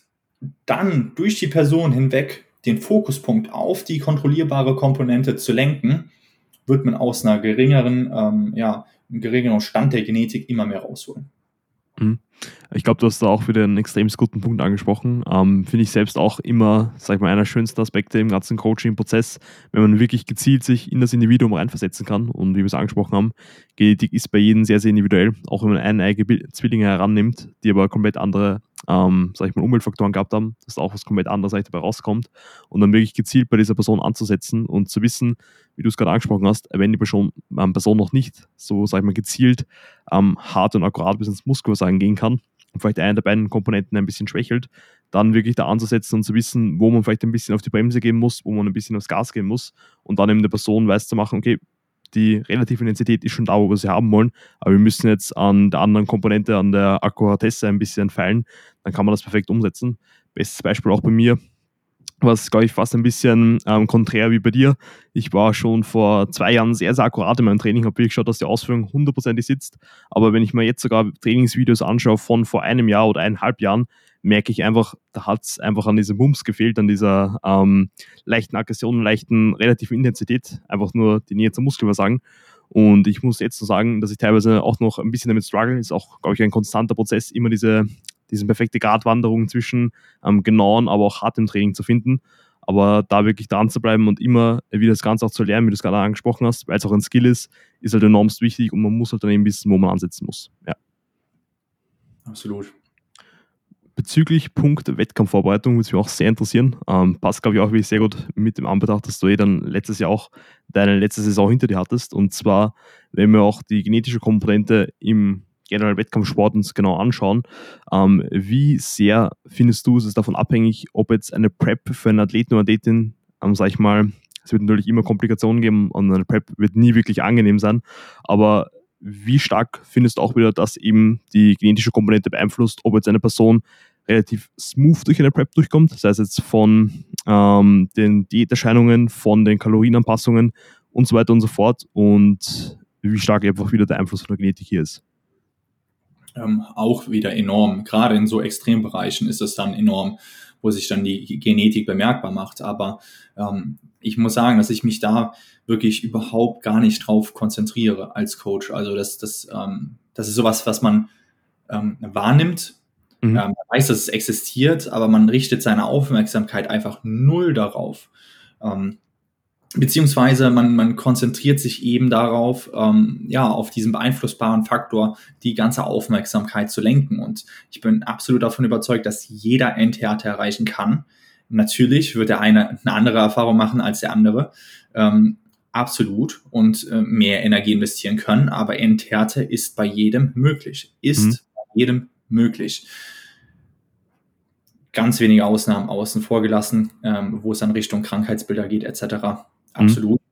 dann durch die Person hinweg den Fokuspunkt auf die kontrollierbare Komponente zu lenken, wird man aus einer geringeren, ähm, ja, einem geringeren Stand der Genetik immer mehr rausholen. Mhm. Ich glaube, du hast da auch wieder einen extrem guten Punkt angesprochen. Ähm, Finde ich selbst auch immer, sag ich mal, einer der schönsten Aspekte im ganzen Coaching-Prozess, wenn man wirklich gezielt sich in das Individuum reinversetzen kann. Und wie wir es angesprochen haben, Genetik ist bei jedem sehr, sehr individuell, auch wenn man einen eigene Zwillinge herannimmt, die aber komplett andere ähm, sag ich mal, Umweltfaktoren gehabt haben, dass auch was komplett anderes dabei rauskommt und dann wirklich gezielt bei dieser Person anzusetzen und zu wissen, wie du es gerade angesprochen hast, wenn die Person, ähm, Person noch nicht so, sag ich mal, gezielt ähm, hart und akkurat bis ins Muskelversagen gehen kann und vielleicht eine der beiden Komponenten ein bisschen schwächelt, dann wirklich da anzusetzen und zu wissen, wo man vielleicht ein bisschen auf die Bremse gehen muss, wo man ein bisschen aufs Gas gehen muss und dann eben der Person weiß zu machen, okay, die relative Intensität ist schon da, wo wir sie haben wollen, aber wir müssen jetzt an der anderen Komponente, an der Akkuratesse ein bisschen feilen, dann kann man das perfekt umsetzen. Bestes Beispiel auch bei mir, was, glaube ich, fast ein bisschen ähm, konträr wie bei dir. Ich war schon vor zwei Jahren sehr, sehr akkurat in meinem Training, habe wirklich geschaut, dass die Ausführung hundertprozentig sitzt. Aber wenn ich mir jetzt sogar Trainingsvideos anschaue von vor einem Jahr oder eineinhalb Jahren, merke ich einfach, da hat es einfach an diesem Bums gefehlt, an dieser ähm, leichten Aggression, leichten relativen Intensität, einfach nur die Nähe zum Muskelversagen. Und ich muss jetzt so sagen, dass ich teilweise auch noch ein bisschen damit struggle. Ist auch, glaube ich, ein konstanter Prozess, immer diese, diese perfekte Gratwanderung zwischen ähm, genauen, aber auch hartem Training zu finden. Aber da wirklich dran zu bleiben und immer wieder das Ganze auch zu lernen, wie du es gerade angesprochen hast, weil es auch ein Skill ist, ist halt enormst wichtig und man muss halt dann eben wissen, wo man ansetzen muss. Ja. Absolut bezüglich Punkt Wettkampfvorbereitung würde es mich auch sehr interessieren. Ähm, passt, glaube ich, auch wirklich sehr gut mit dem Anbetracht, dass du eh dann letztes Jahr auch deine letzte Saison hinter dir hattest. Und zwar, wenn wir auch die genetische Komponente im generellen Wettkampfsport uns genau anschauen, ähm, wie sehr findest du, ist es davon abhängig, ob jetzt eine Prep für einen Athleten oder Athletin, ähm, sag ich mal, es wird natürlich immer Komplikationen geben und eine Prep wird nie wirklich angenehm sein, aber wie stark findest du auch wieder, dass eben die genetische Komponente beeinflusst, ob jetzt eine Person relativ smooth durch eine Prep durchkommt, sei es jetzt von ähm, den Diäterscheinungen, von den Kalorienanpassungen und so weiter und so fort und wie stark einfach wieder der Einfluss von der Genetik hier ist. Ähm, auch wieder enorm. Gerade in so Extrembereichen ist es dann enorm, wo sich dann die Genetik bemerkbar macht. Aber ähm, ich muss sagen, dass ich mich da wirklich überhaupt gar nicht drauf konzentriere als Coach. Also das, das, ähm, das ist sowas, was man ähm, wahrnimmt, Mhm. Ähm, man weiß, dass es existiert, aber man richtet seine Aufmerksamkeit einfach null darauf. Ähm, beziehungsweise man, man konzentriert sich eben darauf, ähm, ja, auf diesen beeinflussbaren Faktor die ganze Aufmerksamkeit zu lenken. Und ich bin absolut davon überzeugt, dass jeder Endhärte erreichen kann. Natürlich wird der eine eine andere Erfahrung machen als der andere. Ähm, absolut und äh, mehr Energie investieren können, aber Endhärte ist bei jedem möglich. Ist mhm. bei jedem möglich. Ganz wenige Ausnahmen außen vor gelassen, ähm, wo es dann Richtung Krankheitsbilder geht, etc. Mhm. Absolut. Mhm.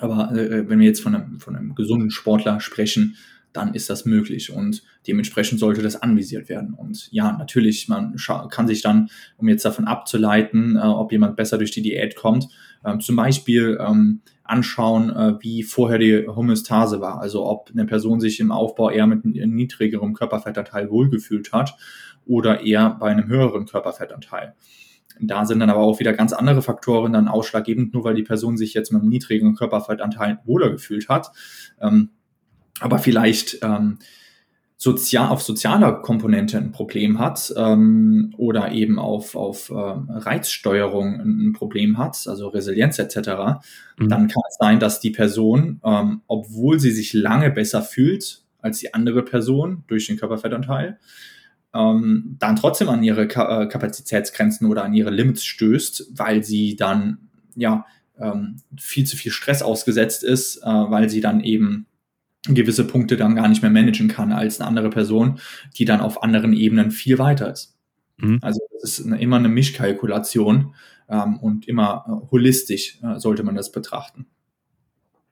Aber äh, wenn wir jetzt von einem, von einem gesunden Sportler sprechen, dann ist das möglich und dementsprechend sollte das anvisiert werden. Und ja, natürlich, man kann sich dann, um jetzt davon abzuleiten, äh, ob jemand besser durch die Diät kommt, äh, zum Beispiel ähm, anschauen, äh, wie vorher die Homöostase war. Also ob eine Person sich im Aufbau eher mit einem niedrigerem Körperfettanteil wohlgefühlt hat oder eher bei einem höheren Körperfettanteil. Da sind dann aber auch wieder ganz andere Faktoren dann ausschlaggebend, nur weil die Person sich jetzt mit einem niedrigen Körperfettanteil wohler gefühlt hat. Ähm, aber vielleicht ähm, sozial, auf sozialer Komponente ein Problem hat ähm, oder eben auf, auf ähm, Reizsteuerung ein Problem hat, also Resilienz etc., mhm. dann kann es sein, dass die Person, ähm, obwohl sie sich lange besser fühlt als die andere Person durch den Körperfettanteil, ähm, dann trotzdem an ihre Ka äh, Kapazitätsgrenzen oder an ihre Limits stößt, weil sie dann ja ähm, viel zu viel Stress ausgesetzt ist, äh, weil sie dann eben gewisse Punkte dann gar nicht mehr managen kann als eine andere Person, die dann auf anderen Ebenen viel weiter ist. Mhm. Also es ist eine, immer eine Mischkalkulation ähm, und immer äh, holistisch äh, sollte man das betrachten.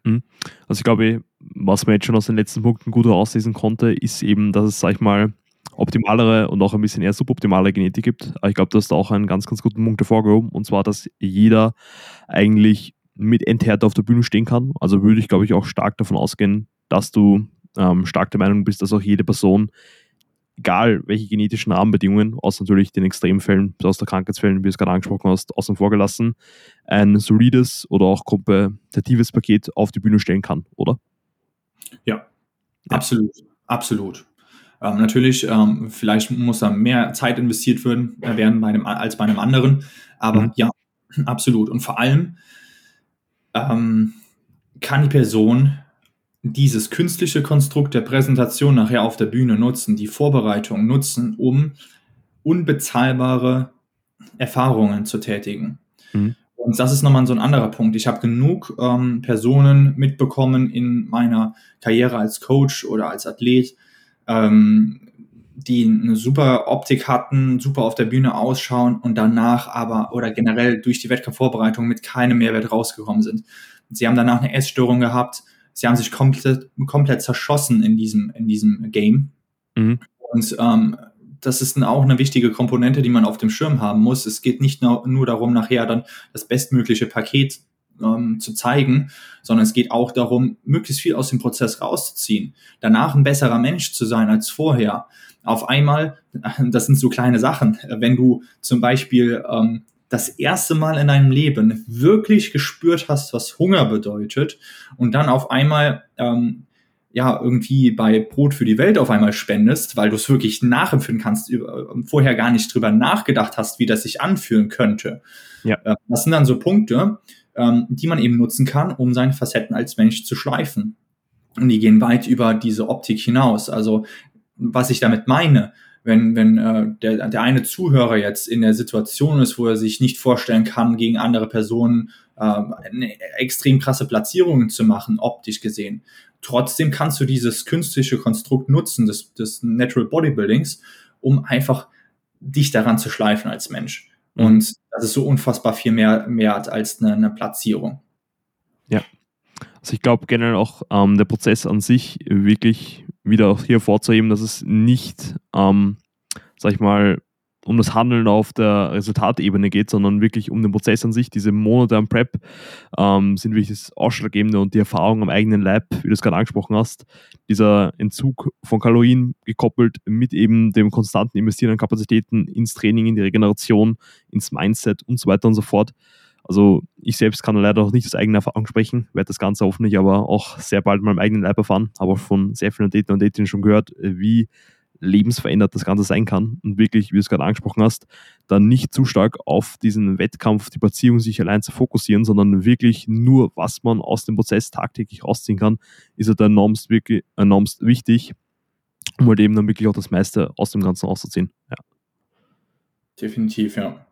Mhm. Also ich glaube, was man jetzt schon aus den letzten Punkten gut herauslesen konnte, ist eben, dass es, sag ich mal, optimalere und auch ein bisschen eher suboptimale Genetik gibt. Aber ich glaube, du hast da auch einen ganz, ganz guten Punkt hervorgehoben, und zwar, dass jeder eigentlich mit Enthärte auf der Bühne stehen kann. Also würde ich, glaube ich, auch stark davon ausgehen, dass du ähm, stark der Meinung bist, dass auch jede Person, egal welche genetischen Rahmenbedingungen, außer natürlich den Extremfällen, aus der Krankheitsfällen, wie du es gerade angesprochen hast, außen vor gelassen, ein solides oder auch kompetitives Paket auf die Bühne stellen kann, oder? Ja, ja. absolut, absolut. Ähm, natürlich, ähm, vielleicht muss da mehr Zeit investiert werden, äh, werden bei einem, als bei einem anderen, aber mhm. ja, absolut. Und vor allem ähm, kann die Person dieses künstliche Konstrukt der Präsentation nachher auf der Bühne nutzen, die Vorbereitung nutzen, um unbezahlbare Erfahrungen zu tätigen. Mhm. Und das ist nochmal so ein anderer Punkt. Ich habe genug ähm, Personen mitbekommen in meiner Karriere als Coach oder als Athlet, ähm, die eine super Optik hatten, super auf der Bühne ausschauen und danach aber oder generell durch die Wettkampfvorbereitung mit keinem Mehrwert rausgekommen sind. Sie haben danach eine Essstörung gehabt, sie haben sich komplett, komplett zerschossen in diesem, in diesem Game. Mhm. Und ähm, das ist auch eine wichtige Komponente, die man auf dem Schirm haben muss. Es geht nicht nur, nur darum, nachher dann das bestmögliche Paket ähm, zu zeigen, sondern es geht auch darum, möglichst viel aus dem Prozess rauszuziehen, danach ein besserer Mensch zu sein als vorher. Auf einmal, das sind so kleine Sachen, wenn du zum Beispiel ähm, das erste Mal in deinem Leben wirklich gespürt hast, was Hunger bedeutet und dann auf einmal ähm, ja irgendwie bei Brot für die Welt auf einmal spendest, weil du es wirklich nachempfinden kannst, über, vorher gar nicht drüber nachgedacht hast, wie das sich anfühlen könnte. Ja. Äh, das sind dann so Punkte, ähm, die man eben nutzen kann, um seine Facetten als Mensch zu schleifen. Und die gehen weit über diese Optik hinaus. Also was ich damit meine, wenn, wenn äh, der, der eine Zuhörer jetzt in der Situation ist, wo er sich nicht vorstellen kann, gegen andere Personen äh, extrem krasse Platzierungen zu machen, optisch gesehen. Trotzdem kannst du dieses künstliche Konstrukt nutzen, des, des Natural Bodybuildings, um einfach dich daran zu schleifen als Mensch. Mhm. Und das ist so unfassbar viel mehr, mehr als eine, eine Platzierung. Ja. Also ich glaube generell auch ähm, der Prozess an sich wirklich wieder auch hier vorzuheben, dass es nicht, ähm, sag ich mal, um das Handeln auf der Resultatebene geht, sondern wirklich um den Prozess an sich. Diese Monate am Prep ähm, sind wirklich das Ausschlaggebende und die Erfahrung am eigenen Leib, wie du es gerade angesprochen hast. Dieser Entzug von Kalorien gekoppelt mit eben dem konstanten Investieren an Kapazitäten ins Training, in die Regeneration, ins Mindset und so weiter und so fort. Also ich selbst kann leider auch nicht aus eigener Erfahrung sprechen, werde das Ganze hoffentlich aber auch sehr bald mal im eigenen Leib erfahren, habe auch von sehr vielen Athleten und Athletinnen schon gehört, wie lebensverändert das Ganze sein kann und wirklich, wie du es gerade angesprochen hast, dann nicht zu stark auf diesen Wettkampf, die Beziehung sich allein zu fokussieren, sondern wirklich nur, was man aus dem Prozess tagtäglich rausziehen kann, ist halt enormst, wirklich, enormst wichtig, um halt eben dann wirklich auch das meiste aus dem Ganzen auszuziehen. Ja. Definitiv, ja.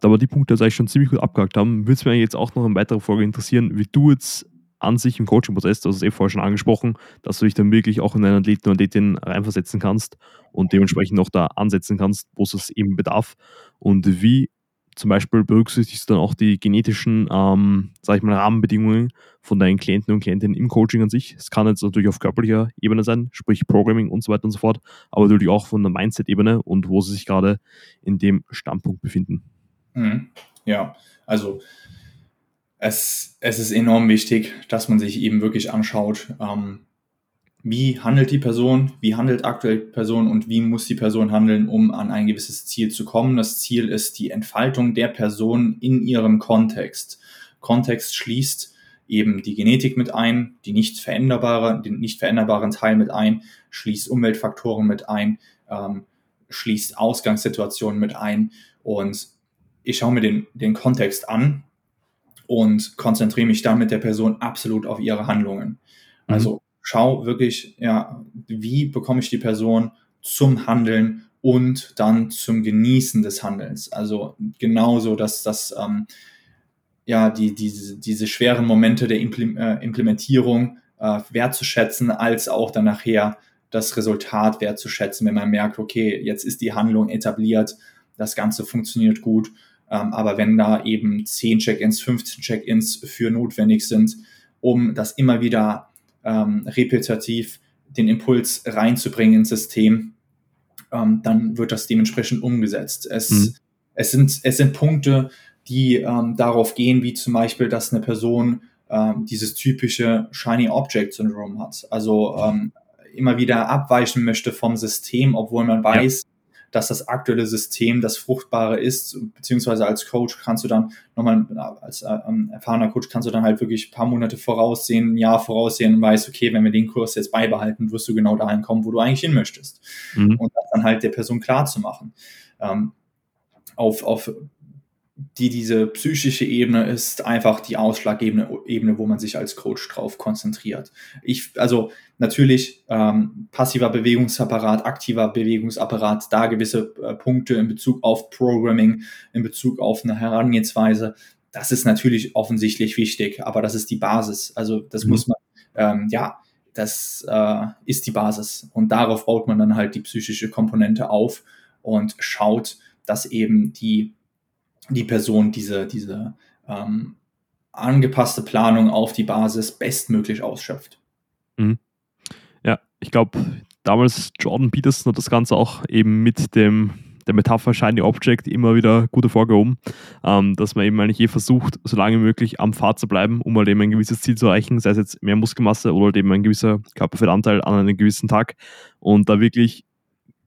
Da wir die Punkte jetzt eigentlich schon ziemlich gut abgehakt haben, würde es mir jetzt auch noch in weiterer Folge interessieren, wie du jetzt an sich im Coaching-Prozess, du hast es eh vorher schon angesprochen, dass du dich dann wirklich auch in einen Athleten und Athletin reinversetzen kannst und dementsprechend auch da ansetzen kannst, wo es eben bedarf. Und wie zum Beispiel berücksichtigst du dann auch die genetischen, ähm, sag ich mal, Rahmenbedingungen von deinen Klienten und Klientinnen im Coaching an sich. Es kann jetzt natürlich auf körperlicher Ebene sein, sprich Programming und so weiter und so fort, aber natürlich auch von der Mindset-Ebene und wo sie sich gerade in dem Standpunkt befinden. Mhm. Ja, also es, es ist enorm wichtig, dass man sich eben wirklich anschaut, ähm, wie handelt die Person, wie handelt aktuell die Person und wie muss die Person handeln, um an ein gewisses Ziel zu kommen. Das Ziel ist die Entfaltung der Person in ihrem Kontext. Kontext schließt eben die Genetik mit ein, die nicht veränderbare, den nicht veränderbaren Teil mit ein, schließt Umweltfaktoren mit ein, ähm, schließt Ausgangssituationen mit ein und ich schaue mir den, den Kontext an und konzentriere mich dann mit der Person absolut auf ihre Handlungen. Mhm. Also schau wirklich, ja, wie bekomme ich die Person zum Handeln und dann zum Genießen des Handelns. Also genauso, dass das ähm, ja die, diese, diese schweren Momente der äh, Implementierung äh, wertzuschätzen, als auch dann nachher das Resultat wertzuschätzen, wenn man merkt, okay, jetzt ist die Handlung etabliert, das Ganze funktioniert gut. Ähm, aber wenn da eben 10 Check-ins, 15 Check-ins für notwendig sind, um das immer wieder ähm, repetitiv den Impuls reinzubringen ins System, ähm, dann wird das dementsprechend umgesetzt. Es, mhm. es, sind, es sind Punkte, die ähm, darauf gehen, wie zum Beispiel, dass eine Person ähm, dieses typische Shiny Object Syndrome hat. Also ähm, immer wieder abweichen möchte vom System, obwohl man weiß, ja dass das aktuelle System das Fruchtbare ist, beziehungsweise als Coach kannst du dann nochmal, als äh, ähm, erfahrener Coach kannst du dann halt wirklich ein paar Monate voraussehen, ein Jahr voraussehen und weißt, okay, wenn wir den Kurs jetzt beibehalten, wirst du genau dahin kommen, wo du eigentlich hin möchtest. Mhm. Und das dann halt der Person klar zu machen. Ähm, auf, auf die diese psychische Ebene ist einfach die ausschlaggebende Ebene, wo man sich als Coach drauf konzentriert. Ich, also natürlich ähm, passiver Bewegungsapparat, aktiver Bewegungsapparat, da gewisse äh, Punkte in Bezug auf Programming, in Bezug auf eine Herangehensweise, das ist natürlich offensichtlich wichtig, aber das ist die Basis. Also das mhm. muss man, ähm, ja, das äh, ist die Basis und darauf baut man dann halt die psychische Komponente auf und schaut, dass eben die die Person diese, diese ähm, angepasste Planung auf die Basis bestmöglich ausschöpft. Mhm. Ja, ich glaube, damals Jordan Peterson hat das Ganze auch eben mit dem der Metapher Shiny Object immer wieder gut hervorgehoben, ähm, dass man eben eigentlich je versucht, so lange wie möglich am Pfad zu bleiben, um halt eben ein gewisses Ziel zu erreichen, sei es jetzt mehr Muskelmasse oder halt eben ein gewisser Körperfettanteil an einem gewissen Tag und da wirklich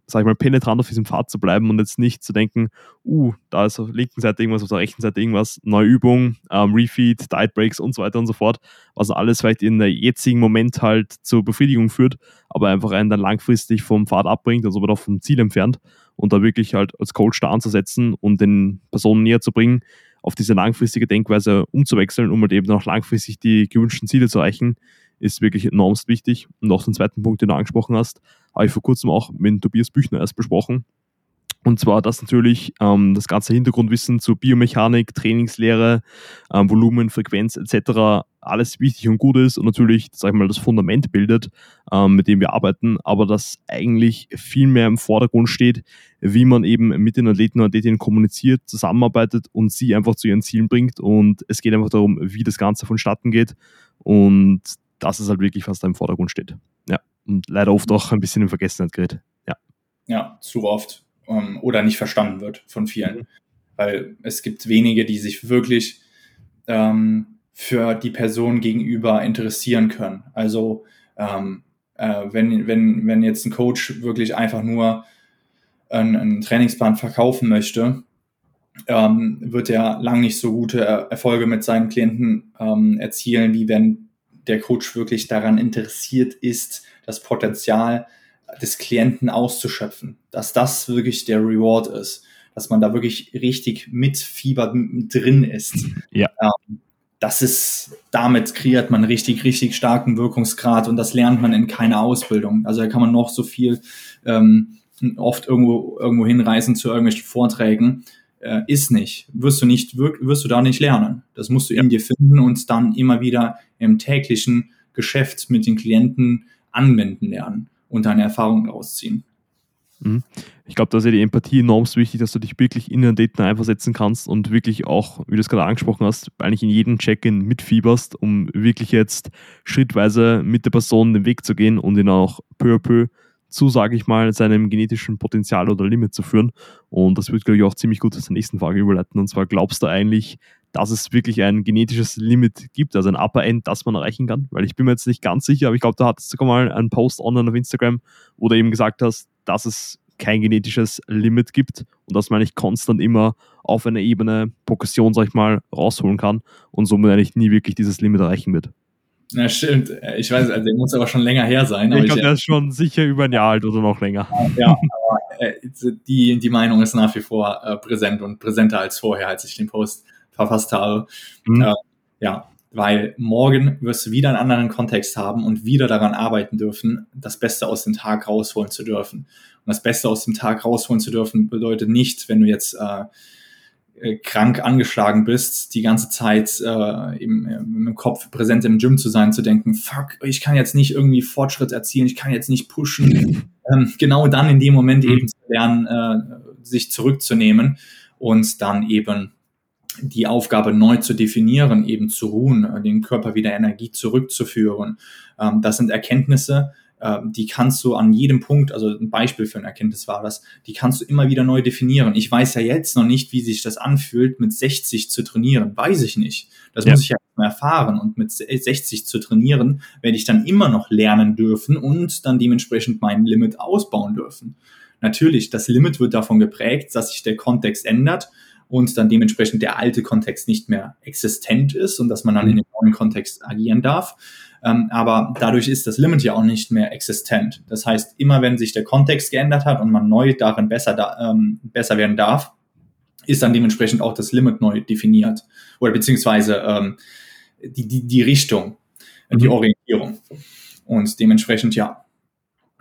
sag ich mal, penetrant auf diesem Pfad zu bleiben und jetzt nicht zu denken, uh, da ist auf der linken Seite irgendwas, auf der rechten Seite irgendwas, neue Übung, ähm, Refeed, Diet Breaks und so weiter und so fort, was alles vielleicht in der jetzigen Moment halt zur Befriedigung führt, aber einfach einen dann langfristig vom Pfad abbringt, also aber doch vom Ziel entfernt und da wirklich halt als Coach da anzusetzen und den Personen näher zu bringen, auf diese langfristige Denkweise umzuwechseln, um halt eben auch langfristig die gewünschten Ziele zu erreichen, ist wirklich enormst wichtig. Und auch den zweiten Punkt, den du angesprochen hast, habe ich vor kurzem auch mit Tobias Büchner erst besprochen. Und zwar, dass natürlich ähm, das ganze Hintergrundwissen zur Biomechanik, Trainingslehre, ähm, Volumen, Frequenz etc. alles wichtig und gut ist und natürlich, sag ich mal, das Fundament bildet, ähm, mit dem wir arbeiten, aber dass eigentlich viel mehr im Vordergrund steht, wie man eben mit den Athleten und Athletinnen kommuniziert, zusammenarbeitet und sie einfach zu ihren Zielen bringt. Und es geht einfach darum, wie das Ganze vonstatten geht. Und dass es halt wirklich, was da im Vordergrund steht. Und leider oft auch ein bisschen in Vergessenheit gerät. Ja. Ja, zu oft. Ähm, oder nicht verstanden wird von vielen. Mhm. Weil es gibt wenige, die sich wirklich ähm, für die Person gegenüber interessieren können. Also ähm, äh, wenn, wenn, wenn jetzt ein Coach wirklich einfach nur einen, einen Trainingsplan verkaufen möchte, ähm, wird er lang nicht so gute Erfolge mit seinen Klienten ähm, erzielen, wie wenn der Coach wirklich daran interessiert ist, das Potenzial des Klienten auszuschöpfen, dass das wirklich der Reward ist, dass man da wirklich richtig mit Fieber drin ist. Ja. Ähm, das ist, damit kreiert man richtig, richtig starken Wirkungsgrad und das lernt man in keiner Ausbildung. Also da kann man noch so viel ähm, oft irgendwo, irgendwo hinreisen zu irgendwelchen Vorträgen äh, ist nicht, wirst du nicht, wirst du da nicht lernen. Das musst du in dir finden und dann immer wieder im täglichen Geschäft mit den Klienten anwenden lernen und deine Erfahrungen daraus ziehen. Mhm. Ich glaube, da ist ja die Empathie enorm wichtig, dass du dich wirklich in den Daten einversetzen kannst und wirklich auch, wie du es gerade angesprochen hast, eigentlich in jedem Check-in mitfieberst, um wirklich jetzt schrittweise mit der Person den Weg zu gehen und ihn auch peu à peu zu, sage ich mal, seinem genetischen Potenzial oder Limit zu führen. Und das wird, glaube ich, auch ziemlich gut zur nächsten Frage überleiten. Und zwar, glaubst du eigentlich, dass es wirklich ein genetisches Limit gibt, also ein Upper End, das man erreichen kann? Weil ich bin mir jetzt nicht ganz sicher, aber ich glaube, da hat es sogar mal einen Post online auf Instagram, wo du eben gesagt hast, dass es kein genetisches Limit gibt und dass man eigentlich konstant immer auf einer Ebene Progression, sag ich mal, rausholen kann und somit eigentlich nie wirklich dieses Limit erreichen wird. Ja, stimmt. Ich weiß, also der muss aber schon länger her sein. Ich glaube, der ist schon sicher über ein Jahr alt oder noch länger. Ja, aber äh, die, die Meinung ist nach wie vor äh, präsent und präsenter als vorher, als ich den Post verfasst habe. Mhm. Äh, ja, weil morgen wirst du wieder einen anderen Kontext haben und wieder daran arbeiten dürfen, das Beste aus dem Tag rausholen zu dürfen. Und das Beste aus dem Tag rausholen zu dürfen bedeutet nicht, wenn du jetzt äh, äh, krank angeschlagen bist, die ganze Zeit äh, im, im Kopf präsent im Gym zu sein, zu denken, fuck, ich kann jetzt nicht irgendwie Fortschritt erzielen, ich kann jetzt nicht pushen. ähm, genau dann in dem Moment mhm. eben zu lernen, äh, sich zurückzunehmen und dann eben die Aufgabe neu zu definieren, eben zu ruhen, äh, den Körper wieder Energie zurückzuführen. Ähm, das sind Erkenntnisse, die kannst du an jedem Punkt, also ein Beispiel für ein Erkenntnis war das, die kannst du immer wieder neu definieren. Ich weiß ja jetzt noch nicht, wie sich das anfühlt, mit 60 zu trainieren. Weiß ich nicht. Das ja. muss ich ja erfahren. Und mit 60 zu trainieren, werde ich dann immer noch lernen dürfen und dann dementsprechend mein Limit ausbauen dürfen. Natürlich, das Limit wird davon geprägt, dass sich der Kontext ändert und dann dementsprechend der alte Kontext nicht mehr existent ist und dass man dann mhm. in den neuen Kontext agieren darf. Ähm, aber dadurch ist das Limit ja auch nicht mehr existent. Das heißt, immer wenn sich der Kontext geändert hat und man neu darin besser, da, ähm, besser werden darf, ist dann dementsprechend auch das Limit neu definiert. Oder beziehungsweise ähm, die, die, die Richtung, mhm. die Orientierung. Und dementsprechend, ja,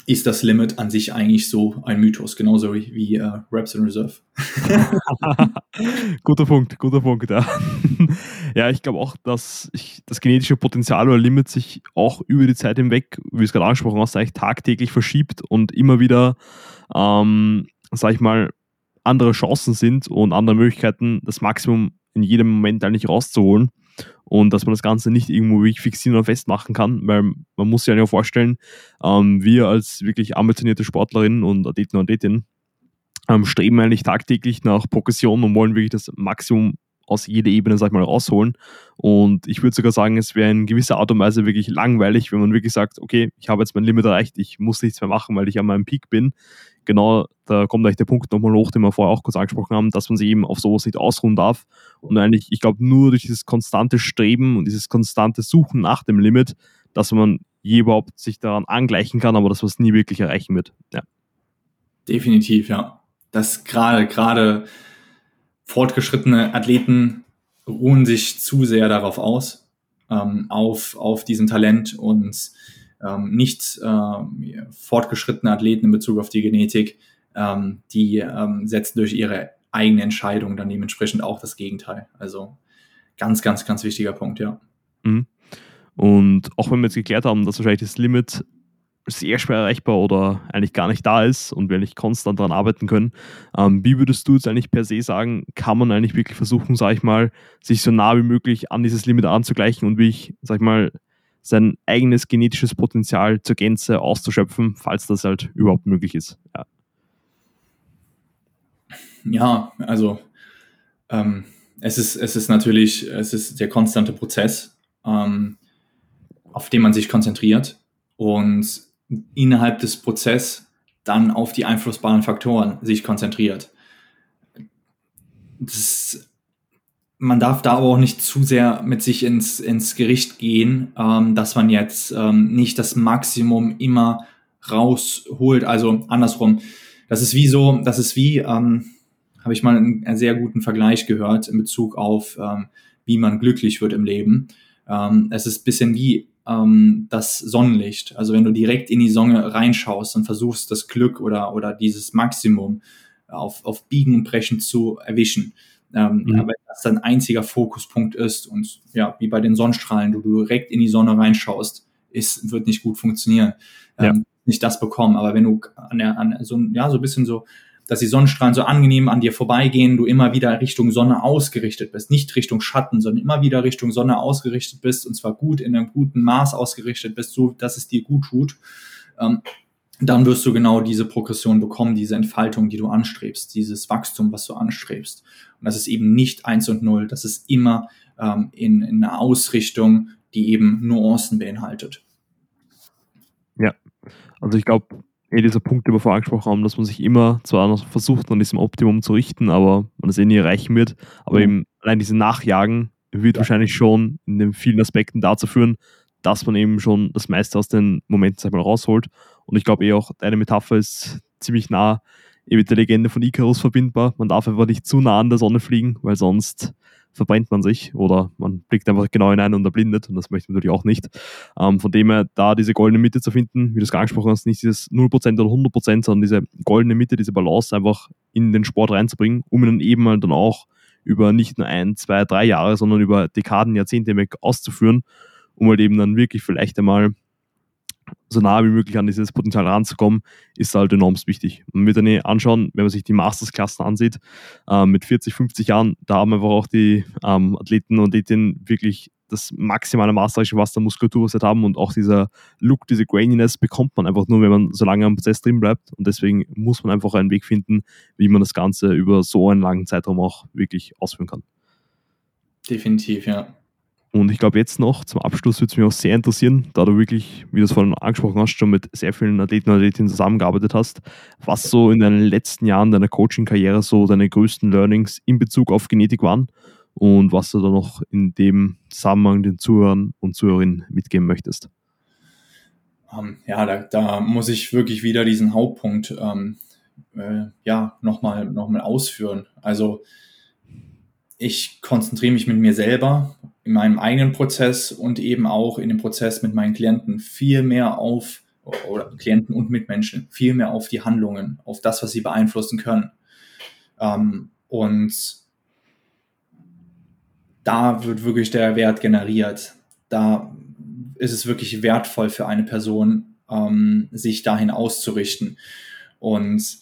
ist das Limit an sich eigentlich so ein Mythos, genauso wie, wie uh, Reps in Reserve. guter Punkt, guter Punkt, ja. Ja, ich glaube auch, dass ich, das genetische Potenzial oder Limit sich auch über die Zeit hinweg, wie es gerade angesprochen hast, eigentlich tagtäglich verschiebt und immer wieder, ähm, sag ich mal, andere Chancen sind und andere Möglichkeiten, das Maximum in jedem Moment eigentlich rauszuholen und dass man das Ganze nicht irgendwo fixieren oder festmachen kann, weil man muss sich ja vorstellen, ähm, wir als wirklich ambitionierte Sportlerinnen und Athleten und Athletinnen ähm, streben eigentlich tagtäglich nach Progression und wollen wirklich das Maximum aus jeder Ebene, sag ich mal, rausholen. Und ich würde sogar sagen, es wäre in gewisser Art und Weise wirklich langweilig, wenn man wirklich sagt, okay, ich habe jetzt mein Limit erreicht, ich muss nichts mehr machen, weil ich an meinem Peak bin genau, da kommt eigentlich der Punkt nochmal hoch, den wir vorher auch kurz angesprochen haben, dass man sich eben auf sowas nicht ausruhen darf. Und eigentlich, ich glaube, nur durch dieses konstante Streben und dieses konstante Suchen nach dem Limit, dass man je überhaupt sich daran angleichen kann, aber dass man es nie wirklich erreichen wird. Ja. Definitiv, ja. Das gerade, gerade fortgeschrittene Athleten ruhen sich zu sehr darauf aus, ähm, auf, auf diesem Talent und ähm, nicht äh, fortgeschrittene Athleten in Bezug auf die Genetik, ähm, die ähm, setzen durch ihre eigene Entscheidung dann dementsprechend auch das Gegenteil. Also ganz, ganz, ganz wichtiger Punkt, ja. Mhm. Und auch wenn wir jetzt geklärt haben, dass wahrscheinlich das Limit sehr schwer erreichbar oder eigentlich gar nicht da ist und wir nicht konstant daran arbeiten können. Ähm, wie würdest du jetzt eigentlich per se sagen, kann man eigentlich wirklich versuchen, sag ich mal, sich so nah wie möglich an dieses Limit anzugleichen und wie ich, sag ich mal, sein eigenes genetisches Potenzial zur Gänze auszuschöpfen, falls das halt überhaupt möglich ist. Ja, ja also ähm, es, ist, es ist natürlich, es ist der konstante Prozess, ähm, auf den man sich konzentriert und innerhalb des Prozesses dann auf die einflussbaren Faktoren sich konzentriert. Das man darf da aber auch nicht zu sehr mit sich ins, ins Gericht gehen, ähm, dass man jetzt ähm, nicht das Maximum immer rausholt. Also andersrum. Das ist wie so, das ist wie, ähm, habe ich mal einen, sehr guten Vergleich gehört in Bezug auf, ähm, wie man glücklich wird im Leben. Ähm, es ist bisschen wie ähm, das Sonnenlicht. Also wenn du direkt in die Sonne reinschaust und versuchst, das Glück oder, oder dieses Maximum auf, auf Biegen und Brechen zu erwischen, ähm, mhm. Aber das ein einziger Fokuspunkt ist und ja, wie bei den Sonnenstrahlen, du, du direkt in die Sonne reinschaust, ist, wird nicht gut funktionieren. Ähm, ja. Nicht das bekommen. Aber wenn du an der, an so, ja, so ein bisschen so, dass die Sonnenstrahlen so angenehm an dir vorbeigehen, du immer wieder Richtung Sonne ausgerichtet bist, nicht Richtung Schatten, sondern immer wieder Richtung Sonne ausgerichtet bist und zwar gut in einem guten Maß ausgerichtet bist, so dass es dir gut tut. Ähm, dann wirst du genau diese Progression bekommen, diese Entfaltung, die du anstrebst, dieses Wachstum, was du anstrebst. Und das ist eben nicht eins und null, das ist immer ähm, in, in einer Ausrichtung, die eben Nuancen beinhaltet. Ja, also ich glaube, eh dieser Punkt, den wir vorher angesprochen haben, dass man sich immer zwar noch versucht, an diesem Optimum zu richten, aber man es eh nie erreichen wird. Aber mhm. eben allein diese Nachjagen wird ja. wahrscheinlich schon in den vielen Aspekten dazu führen, dass man eben schon das meiste aus den Momenten sag mal, rausholt. Und ich glaube eh auch, deine Metapher ist ziemlich nah eben mit der Legende von Icarus verbindbar. Man darf einfach nicht zu nah an der Sonne fliegen, weil sonst verbrennt man sich oder man blickt einfach genau hinein und erblindet und das möchte man natürlich auch nicht. Ähm, von dem her, da diese goldene Mitte zu finden, wie du es angesprochen hast, nicht dieses 0% oder 100%, sondern diese goldene Mitte, diese Balance einfach in den Sport reinzubringen, um ihn dann eben mal dann auch über nicht nur ein, zwei, drei Jahre, sondern über Dekaden, Jahrzehnte hinweg auszuführen, um halt eben dann wirklich vielleicht einmal so nah wie möglich an dieses Potenzial ranzukommen, ist halt enorm wichtig. Man wird dann anschauen, wenn man sich die Mastersklassen ansieht, äh, mit 40, 50 Jahren, da haben einfach auch die ähm, Athleten und Athletinnen wirklich das maximale Maß was der Muskulatur sie haben und auch dieser Look, diese Graininess bekommt man einfach nur, wenn man so lange am Prozess drin bleibt und deswegen muss man einfach einen Weg finden, wie man das Ganze über so einen langen Zeitraum auch wirklich ausführen kann. Definitiv, ja. Und ich glaube, jetzt noch zum Abschluss würde es mich auch sehr interessieren, da du wirklich, wie du es vorhin angesprochen hast, schon mit sehr vielen Athleten und Athletinnen zusammengearbeitet hast, was so in den letzten Jahren deiner Coaching-Karriere so deine größten Learnings in Bezug auf Genetik waren und was du da noch in dem Zusammenhang den Zuhörern und Zuhörerinnen mitgeben möchtest. Ähm, ja, da, da, muss ich wirklich wieder diesen Hauptpunkt ähm, äh, ja, nochmal noch mal ausführen. Also ich konzentriere mich mit mir selber in meinem eigenen Prozess und eben auch in dem Prozess mit meinen Klienten viel mehr auf, oder Klienten und Mitmenschen, viel mehr auf die Handlungen, auf das, was sie beeinflussen können. Ähm, und da wird wirklich der Wert generiert. Da ist es wirklich wertvoll für eine Person, ähm, sich dahin auszurichten. Und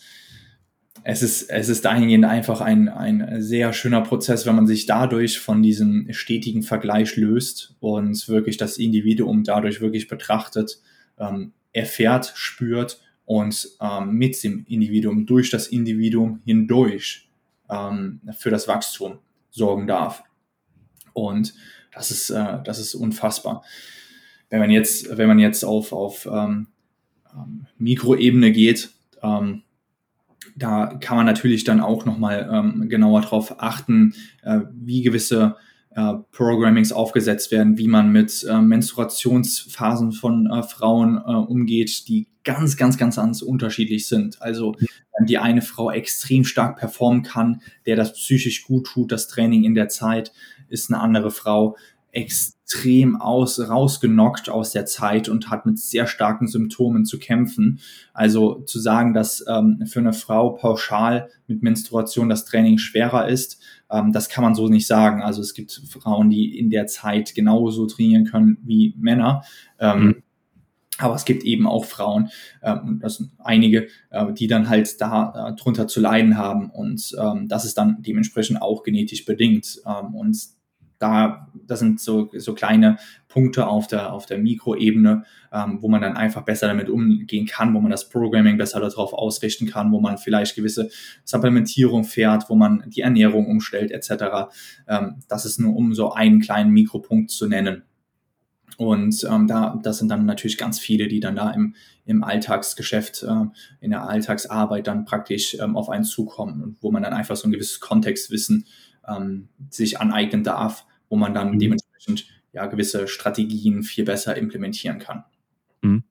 es ist, es ist dahingehend einfach ein, ein sehr schöner Prozess, wenn man sich dadurch von diesem stetigen Vergleich löst und wirklich das Individuum dadurch wirklich betrachtet, ähm, erfährt, spürt und ähm, mit dem Individuum, durch das Individuum hindurch ähm, für das Wachstum sorgen darf. Und das ist, äh, das ist unfassbar. Wenn man jetzt, wenn man jetzt auf, auf ähm, ähm Mikroebene geht, ähm, da kann man natürlich dann auch nochmal ähm, genauer darauf achten, äh, wie gewisse äh, Programmings aufgesetzt werden, wie man mit äh, Menstruationsphasen von äh, Frauen äh, umgeht, die ganz, ganz, ganz, ganz unterschiedlich sind. Also wenn die eine Frau extrem stark performen kann, der das psychisch gut tut, das Training in der Zeit, ist eine andere Frau extrem aus, rausgenockt aus der Zeit und hat mit sehr starken Symptomen zu kämpfen. Also zu sagen, dass ähm, für eine Frau pauschal mit Menstruation das Training schwerer ist, ähm, das kann man so nicht sagen. Also es gibt Frauen, die in der Zeit genauso trainieren können wie Männer. Ähm, mhm. Aber es gibt eben auch Frauen, ähm, das sind einige, äh, die dann halt da äh, drunter zu leiden haben. Und ähm, das ist dann dementsprechend auch genetisch bedingt. Ähm, und da, das sind so, so kleine Punkte auf der, auf der Mikroebene, ähm, wo man dann einfach besser damit umgehen kann, wo man das Programming besser darauf ausrichten kann, wo man vielleicht gewisse Supplementierung fährt, wo man die Ernährung umstellt, etc. Ähm, das ist nur, um so einen kleinen Mikropunkt zu nennen. Und ähm, da, das sind dann natürlich ganz viele, die dann da im, im Alltagsgeschäft, äh, in der Alltagsarbeit dann praktisch ähm, auf einen zukommen und wo man dann einfach so ein gewisses Kontextwissen ähm, sich aneignen darf, wo man dann mhm. dementsprechend ja gewisse Strategien viel besser implementieren kann. Mhm.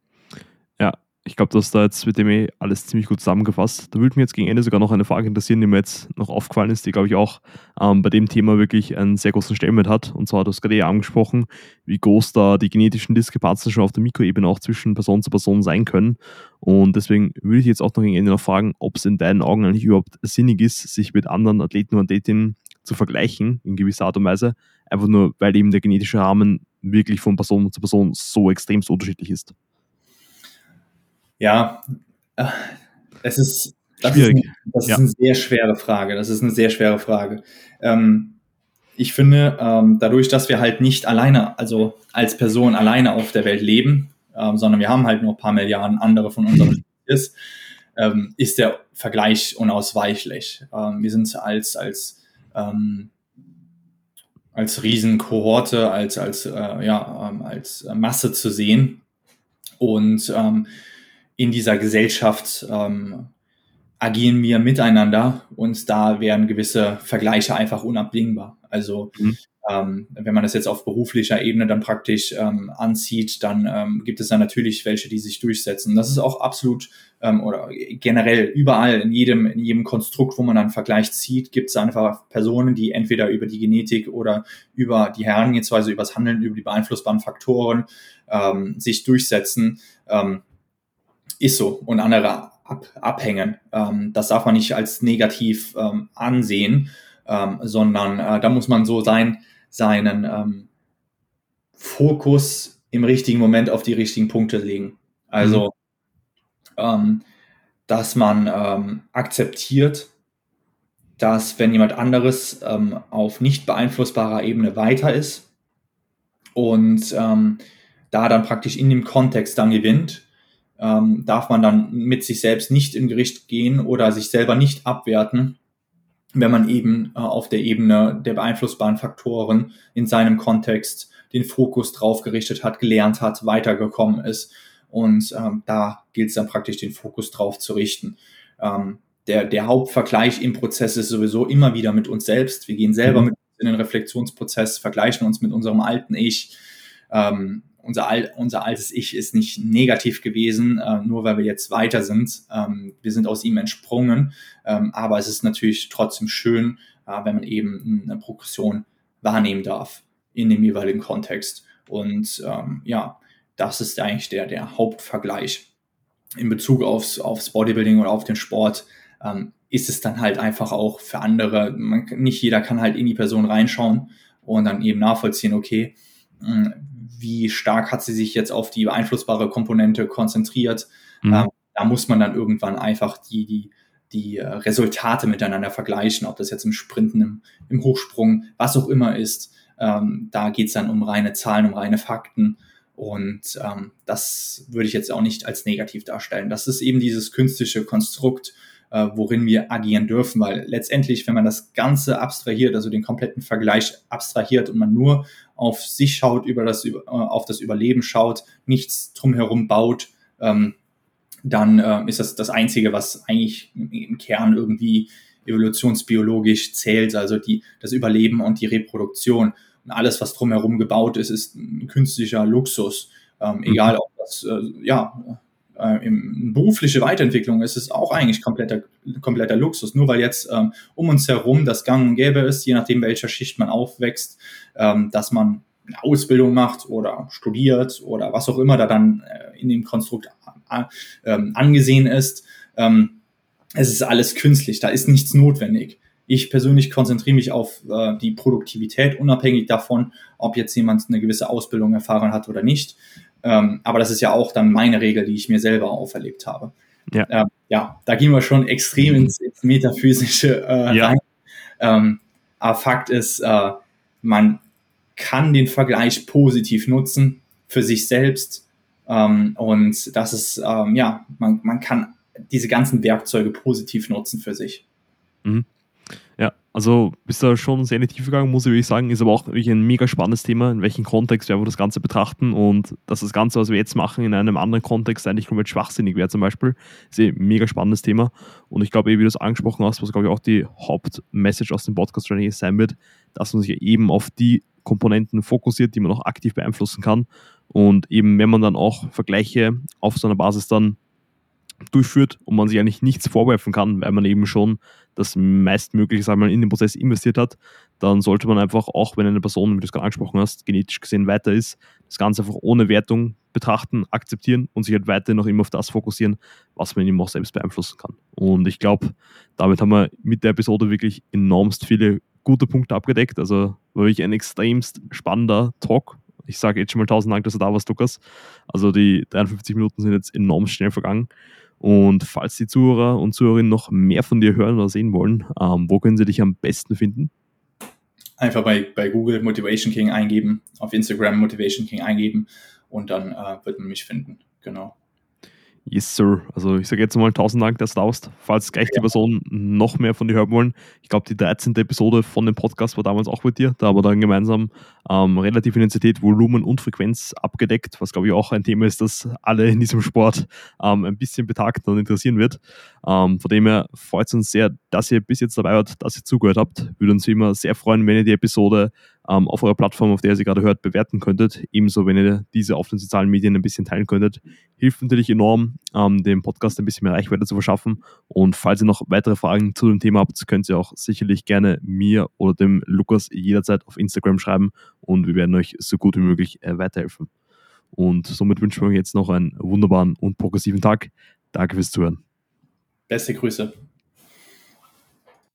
Ja, ich glaube, dass da jetzt mit dem eh alles ziemlich gut zusammengefasst. Da würde mich jetzt gegen Ende sogar noch eine Frage interessieren, die mir jetzt noch aufgefallen ist, die, glaube ich, auch ähm, bei dem Thema wirklich einen sehr großen Stellenwert hat. Und zwar, du hast gerade eh angesprochen, wie groß da die genetischen Diskrepanzen schon auf der Mikroebene auch zwischen Person zu Person sein können. Und deswegen würde ich jetzt auch noch gegen Ende noch fragen, ob es in deinen Augen eigentlich überhaupt sinnig ist, sich mit anderen Athleten und Athletinnen zu vergleichen in gewisser Art und Weise, einfach nur, weil eben der genetische Rahmen wirklich von Person zu Person so extrem unterschiedlich ist. Ja, äh, es ist, das, Schwierig. ist, das ja. ist eine sehr schwere Frage. Das ist eine sehr schwere Frage. Ähm, ich finde, ähm, dadurch, dass wir halt nicht alleine, also als Person alleine auf der Welt leben, ähm, sondern wir haben halt nur ein paar Milliarden andere von unserer Spezies, ähm, ist der Vergleich unausweichlich. Ähm, wir sind als, als ähm, als Riesenkohorte, als, als, äh, ja, ähm, als Masse zu sehen. Und ähm, in dieser Gesellschaft ähm, agieren wir miteinander und da werden gewisse Vergleiche einfach unabdingbar. Also mhm. Ähm, wenn man das jetzt auf beruflicher Ebene dann praktisch ähm, anzieht, dann ähm, gibt es da natürlich welche, die sich durchsetzen. Das ist auch absolut ähm, oder generell überall in jedem, in jedem Konstrukt, wo man dann Vergleich zieht, gibt es einfach Personen, die entweder über die Genetik oder über die Herangehensweise, über das Handeln, über die beeinflussbaren Faktoren ähm, sich durchsetzen. Ähm, ist so. Und andere ab, abhängen. Ähm, das darf man nicht als negativ ähm, ansehen, ähm, sondern äh, da muss man so sein, seinen ähm, Fokus im richtigen Moment auf die richtigen Punkte legen. Also, mhm. ähm, dass man ähm, akzeptiert, dass wenn jemand anderes ähm, auf nicht beeinflussbarer Ebene weiter ist und ähm, da dann praktisch in dem Kontext dann gewinnt, ähm, darf man dann mit sich selbst nicht in Gericht gehen oder sich selber nicht abwerten, wenn man eben äh, auf der Ebene der beeinflussbaren Faktoren in seinem Kontext den Fokus drauf gerichtet hat, gelernt hat, weitergekommen ist. Und ähm, da gilt es dann praktisch, den Fokus drauf zu richten. Ähm, der, der Hauptvergleich im Prozess ist sowieso immer wieder mit uns selbst. Wir gehen selber mhm. mit in den Reflexionsprozess, vergleichen uns mit unserem alten Ich. Ähm, unser, Al unser altes Ich ist nicht negativ gewesen, äh, nur weil wir jetzt weiter sind. Ähm, wir sind aus ihm entsprungen, ähm, aber es ist natürlich trotzdem schön, äh, wenn man eben eine Progression wahrnehmen darf in dem jeweiligen Kontext. Und ähm, ja, das ist eigentlich der, der Hauptvergleich. In Bezug aufs, aufs Bodybuilding oder auf den Sport ähm, ist es dann halt einfach auch für andere, man, nicht jeder kann halt in die Person reinschauen und dann eben nachvollziehen, okay, wie stark hat sie sich jetzt auf die beeinflussbare Komponente konzentriert. Mhm. Ähm, da muss man dann irgendwann einfach die, die, die äh, Resultate miteinander vergleichen, ob das jetzt im Sprinten, im, im Hochsprung, was auch immer ist. Ähm, da geht es dann um reine Zahlen, um reine Fakten. Und ähm, das würde ich jetzt auch nicht als negativ darstellen. Das ist eben dieses künstliche Konstrukt, äh, worin wir agieren dürfen, weil letztendlich, wenn man das Ganze abstrahiert, also den kompletten Vergleich abstrahiert und man nur auf sich schaut, über das, äh, auf das Überleben schaut, nichts drumherum baut, ähm, dann äh, ist das das Einzige, was eigentlich im Kern irgendwie evolutionsbiologisch zählt, also die, das Überleben und die Reproduktion. Und alles, was drumherum gebaut ist, ist ein künstlicher Luxus. Ähm, mhm. Egal, ob das äh, ja, äh, in berufliche Weiterentwicklung ist es auch eigentlich kompletter, kompletter Luxus. Nur weil jetzt ähm, um uns herum das Gang und Gäbe ist, je nachdem, welcher Schicht man aufwächst, ähm, dass man eine Ausbildung macht oder studiert oder was auch immer da dann äh, in dem Konstrukt äh, ähm, angesehen ist. Ähm, es ist alles künstlich, da ist nichts notwendig. Ich persönlich konzentriere mich auf äh, die Produktivität, unabhängig davon, ob jetzt jemand eine gewisse Ausbildung erfahren hat oder nicht. Ähm, aber das ist ja auch dann meine Regel, die ich mir selber auferlegt habe. Ja, ähm, ja da gehen wir schon extrem ins, ins Metaphysische äh, ja. rein. Ähm, aber Fakt ist, äh, man kann den Vergleich positiv nutzen für sich selbst. Ähm, und das ist, ähm, ja, man, man kann diese ganzen Werkzeuge positiv nutzen für sich. Mhm. Ja, also bist da schon sehr in die Tiefe gegangen, muss ich wirklich sagen. Ist aber auch wirklich ein mega spannendes Thema, in welchem Kontext wir das Ganze betrachten und dass das Ganze, was wir jetzt machen, in einem anderen Kontext eigentlich komplett schwachsinnig wäre zum Beispiel. Ist eh ein mega spannendes Thema. Und ich glaube, wie du es angesprochen hast, was glaube ich auch die Hauptmessage aus dem Podcast sein wird, dass man sich eben auf die Komponenten fokussiert, die man auch aktiv beeinflussen kann. Und eben, wenn man dann auch Vergleiche auf so einer Basis dann durchführt und man sich eigentlich nichts vorwerfen kann, weil man eben schon das meistmögliche sagen wir, in den Prozess investiert hat, dann sollte man einfach, auch wenn eine Person, wie du es gerade angesprochen hast, genetisch gesehen weiter ist, das Ganze einfach ohne Wertung betrachten, akzeptieren und sich halt weiterhin noch immer auf das fokussieren, was man eben auch selbst beeinflussen kann. Und ich glaube, damit haben wir mit der Episode wirklich enormst viele gute Punkte abgedeckt. Also war wirklich ein extremst spannender Talk. Ich sage jetzt schon mal tausend Dank, dass du da warst, Lukas. Also die 53 Minuten sind jetzt enorm schnell vergangen. Und falls die Zuhörer und Zuhörerinnen noch mehr von dir hören oder sehen wollen, ähm, wo können sie dich am besten finden? Einfach bei, bei Google Motivation King eingeben, auf Instagram Motivation King eingeben und dann äh, wird man mich finden. Genau. Yes, Sir. Also ich sage jetzt mal tausend Dank, dass du da warst. Falls gleich die Personen noch mehr von dir hören wollen. Ich glaube, die 13. Episode von dem Podcast war damals auch mit dir. Da haben wir dann gemeinsam ähm, relative Intensität, Volumen und Frequenz abgedeckt, was glaube ich auch ein Thema ist, das alle in diesem Sport ähm, ein bisschen betagt und interessieren wird. Ähm, von dem her freut es uns sehr, dass ihr bis jetzt dabei wart, dass ihr zugehört habt. Würde uns wie immer sehr freuen, wenn ihr die Episode ähm, auf eurer Plattform, auf der ihr sie gerade hört, bewerten könntet. Ebenso, wenn ihr diese auf den sozialen Medien ein bisschen teilen könntet. Hilft natürlich enorm, ähm, dem Podcast ein bisschen mehr Reichweite zu verschaffen. Und falls ihr noch weitere Fragen zu dem Thema habt, könnt ihr auch sicherlich gerne mir oder dem Lukas jederzeit auf Instagram schreiben und wir werden euch so gut wie möglich äh, weiterhelfen. Und somit wünschen wir euch jetzt noch einen wunderbaren und progressiven Tag. Danke fürs Zuhören. Beste Grüße.